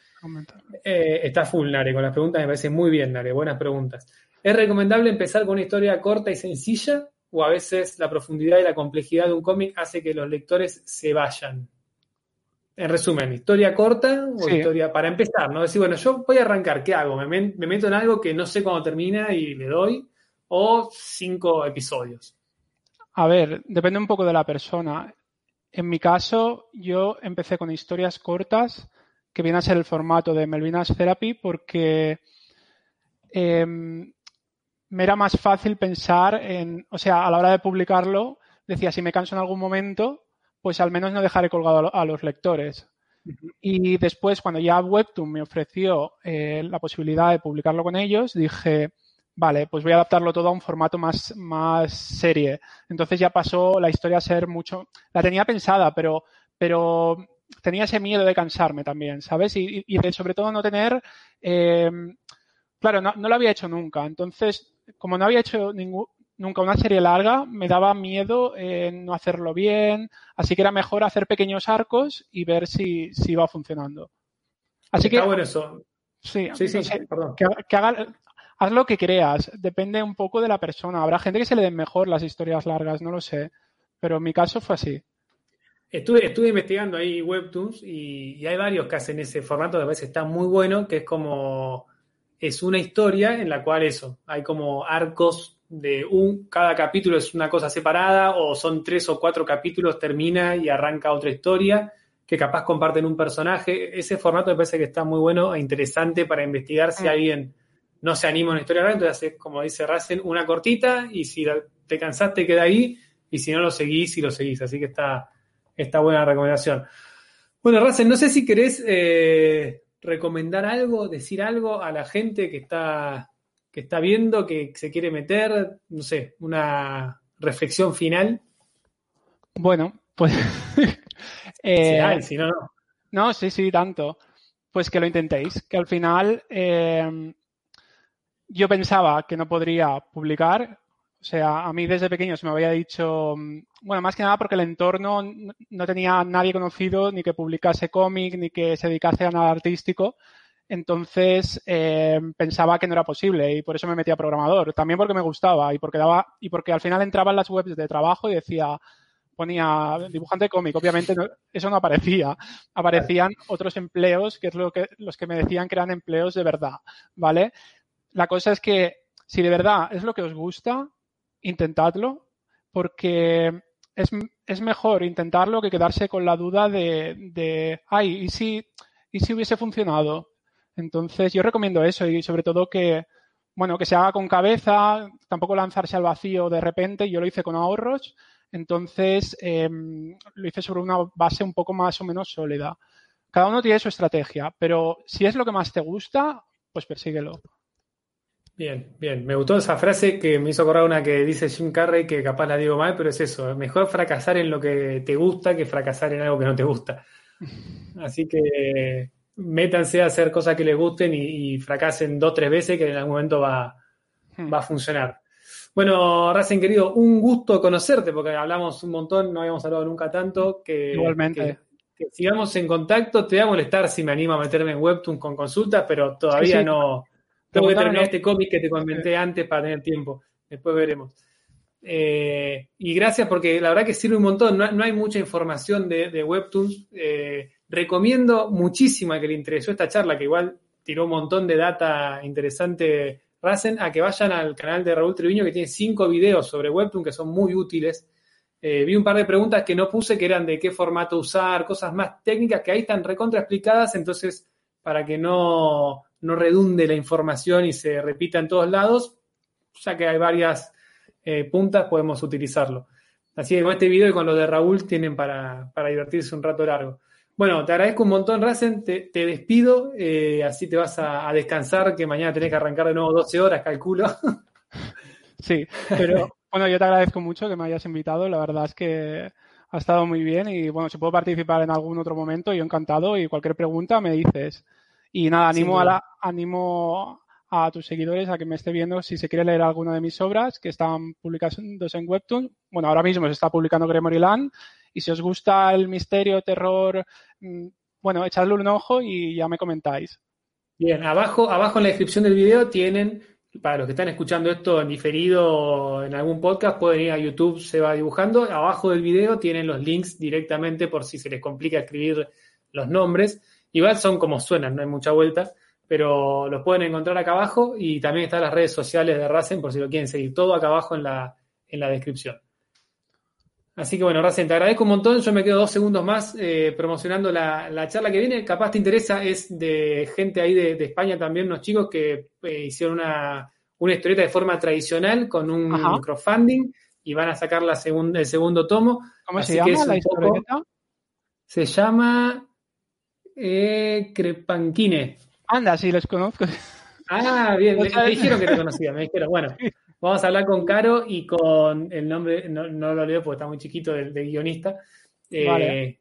Eh, está full, Nare, con las preguntas me parece muy bien, Nare, buenas preguntas. ¿Es recomendable empezar con una historia corta y sencilla o a veces la profundidad y la complejidad de un cómic hace que los lectores se vayan? En resumen, historia corta o historia para empezar, ¿no? Decir, bueno, yo voy a arrancar, ¿qué hago? ¿Me, meto en algo que no sé cuándo termina y le doy? ¿O cinco episodios? A ver, depende un poco de la persona. En mi caso, yo empecé con historias cortas, que viene a ser el formato de Melvina's Therapy, porque em, me era más fácil pensar en, o sea, a la hora de publicarlo, decía, si me canso en algún momento, pues al menos no dejaré colgado a los lectores. Y después, cuando ya Webtoon me ofreció eh, la posibilidad de publicarlo con ellos, dije, vale, pues voy a adaptarlo todo a un formato más, más serie. Entonces ya pasó la historia a ser mucho, la tenía pensada, pero, pero tenía ese miedo de cansarme también, ¿sabes? Y, de sobre todo no tener, eh, claro, no, no, lo había hecho nunca. Entonces, como no había hecho ningún, nunca una serie larga, me daba miedo en no hacerlo bien, así que era mejor hacer pequeños arcos y ver si, si iba funcionando. Así Está que, bueno eso. Sí, sí, sí, perdón. Que, haga, haz lo que creas, depende un poco de la persona. Habrá gente que se le den mejor las historias largas, no lo sé, pero en mi caso fue así. Estuve, estuve investigando ahí Webtoons y, y hay varios que hacen ese formato que a veces está muy bueno, que es como es una historia en la cual eso, hay como arcos de un, cada capítulo es una cosa separada o son tres o cuatro capítulos, termina y arranca otra historia que capaz comparten un personaje. Ese formato me parece que está muy bueno e interesante para investigar si mm. alguien no se anima a una historia entonces haces, como dice Rasen, una cortita y si te cansaste queda ahí y si no lo seguís y lo seguís. Así que está, está buena recomendación. Bueno, Rasen, no sé si querés eh, recomendar algo, decir algo a la gente que está que está viendo, que se quiere meter, no sé, una reflexión final. Bueno, pues... eh, si no, no. No, sí, sí, tanto. Pues que lo intentéis, que al final eh, yo pensaba que no podría publicar, o sea, a mí desde pequeño se me había dicho, bueno, más que nada porque el entorno no tenía nadie conocido ni que publicase cómic ni que se dedicase a nada artístico. Entonces eh, pensaba que no era posible y por eso me metí a programador. También porque me gustaba y porque daba y porque al final entraba en las webs de trabajo y decía ponía dibujante cómic. Obviamente eso no aparecía. Aparecían otros empleos que es lo que los que me decían que eran empleos de verdad, ¿vale? La cosa es que si de verdad es lo que os gusta, intentadlo porque es, es mejor intentarlo que quedarse con la duda de, de ay, ¿y si, ¿y si hubiese funcionado? Entonces, yo recomiendo eso y sobre todo que, bueno, que se haga con cabeza, tampoco lanzarse al vacío de repente. Yo lo hice con ahorros, entonces em, lo hice sobre una base un poco más o menos sólida. Cada uno tiene su estrategia, pero si es lo que más te gusta, pues persíguelo. Bien, bien. Me gustó esa frase que me hizo acordar una que dice Jim Carrey, que capaz la digo mal, pero es eso. Mejor fracasar en lo que te gusta que fracasar en algo que no te gusta. Así que métanse a hacer cosas que les gusten y, fracasen dos o tres veces, que en algún momento va, hmm. va a funcionar. Bueno, Racing querido, un gusto conocerte, porque hablamos un montón, no habíamos hablado nunca tanto. Que, Igualmente. Que, sigamos en contacto. Te voy a molestar si me animo a meterme en Webtoon con consultas, pero todavía no. Tengo que terminar este cómic que te comenté antes para tener tiempo. Después veremos. Eh, y gracias porque la verdad que sirve un montón. No, hay mucha información de, de Webtoons. Eh, Recomiendo muchísimo a que le interesó esta charla, que igual tiró un montón de data interesante Rasen, a que vayan al canal de Raúl Triviño, que tiene cinco videos sobre Webtoon que son muy útiles. Eh, vi un par de preguntas que no puse, que eran de qué formato usar, cosas más técnicas que ahí están recontra explicadas, entonces para que no, no redunde la información y se repita en todos lados, ya que hay varias eh, puntas, podemos utilizarlo. Así que con este video y con lo de Raúl tienen para, para divertirse un rato largo. Bueno, te agradezco un montón, Racen. Te, despido. Eh, así te vas a, descansar, que mañana tenés que arrancar de nuevo 12 horas, calculo. Sí, pero bueno, yo te agradezco mucho que me hayas invitado. La verdad es que ha estado muy bien y bueno, si puedo participar en algún otro momento, yo encantado y cualquier pregunta me dices. Y nada, animo, a, la, animo a tus seguidores a que me esté viendo si se quiere leer alguna de mis obras que están publicadas en Webtoon. Bueno, ahora mismo se está publicando Land y si os gusta el misterio, terror, mm, bueno, echadle un ojo y ya me comentáis. Bien, abajo, abajo en la descripción del video tienen, para los que están escuchando esto en diferido en algún podcast, pueden ir a YouTube, se va dibujando. Abajo del video tienen los links directamente por si se les complica escribir los nombres. Igual son como suenan, no hay mucha vuelta, pero los pueden encontrar acá abajo y también están las redes sociales de Racing por si lo quieren seguir. Todo acá abajo en la, en la descripción. Así que bueno, Racing, te agradezco un montón. Yo me quedo dos segundos más eh, promocionando la, charla que viene. Capaz te interesa, es de gente ahí de, España también, unos chicos que eh, hicieron una, historieta de forma tradicional con un crowdfunding y van a sacar la segunda, el segundo tomo. ¿Cómo se llama la historieta? se llama eh, Crepanquine. Anda, sí, los conozco. Ah, bien, me, dijeron que te conocía, me dijeron, bueno. Vamos a hablar con Caro y con el nombre, no, lo leo porque está muy chiquito, del, guionista. Eh,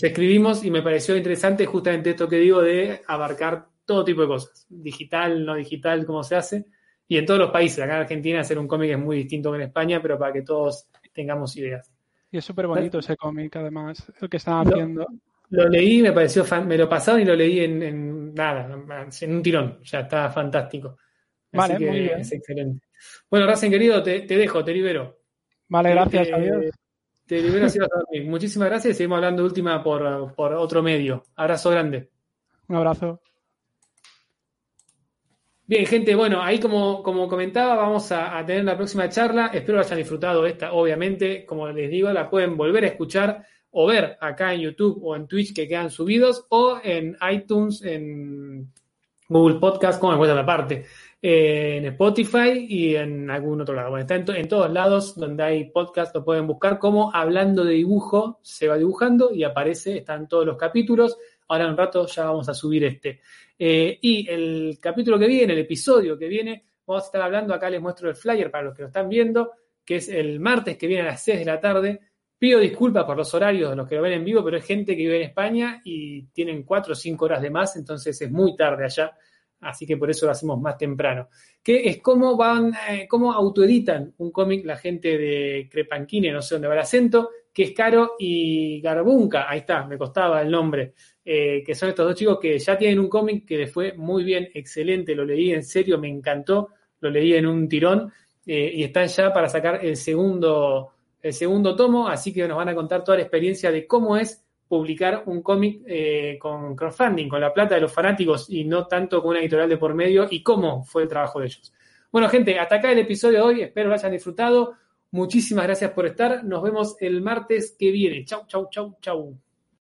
escribimos y me pareció interesante justamente esto que digo de abarcar todo tipo de cosas, digital, no digital, cómo se hace, y en todos los países. Acá en Argentina hacer un cómic es muy distinto que en España, pero para que todos tengamos ideas. Y es súper bonito ese cómic, además, el que están haciendo. Lo leí, me pareció, fan, me lo pasaron y lo leí en, nada, en un tirón, ya está fantástico. vale, muy bien. es excelente. Bueno, Racing querido, te, dejo, te libero. Vale, gracias, adiós. Te libero así vas a dormir. Muchísimas gracias y seguimos hablando última por, otro medio. Abrazo grande. Un abrazo. Bien, gente, bueno, ahí como, como comentaba, vamos a, tener la próxima charla. Espero hayan disfrutado esta, obviamente. Como les digo, la pueden volver a escuchar o ver acá en YouTube o en Twitch que quedan subidos o en iTunes, en Google Podcast, como me la parte en Spotify y en algún otro lado. Bueno, está en, todos lados donde hay podcast, lo pueden buscar como Hablando de Dibujo, se va dibujando y aparece, están todos los capítulos. Ahora en un rato ya vamos a subir este. Eh, y el capítulo que viene, el episodio que viene, vamos a estar hablando, acá les muestro el flyer para los que lo están viendo, que es el martes que viene a las 6 de la tarde. Pido disculpas por los horarios de los que lo ven en vivo, pero es gente que vive en España y tienen 4 o 5 horas de más, entonces es muy tarde allá así que por eso lo hacemos más temprano. Que es cómo van, eh, cómo autoeditan un cómic la gente de Crepanquine, no sé dónde va el acento, que es Caro y Garbunca, ahí está, me costaba el nombre, eh, que son estos dos chicos que ya tienen un cómic que les fue muy bien, excelente, lo leí en serio, me encantó, lo leí en un tirón eh, y están ya para sacar el segundo, el segundo tomo, así que nos van a contar toda la experiencia de cómo es publicar un cómic eh, con crowdfunding, con la plata de los fanáticos y no tanto con una editorial de por medio y cómo fue el trabajo de ellos. Bueno, gente, hasta acá el episodio de hoy. Espero lo hayan disfrutado. muchísimas gracias por estar. Nos vemos el martes que viene. Chau, chau, chau, chau.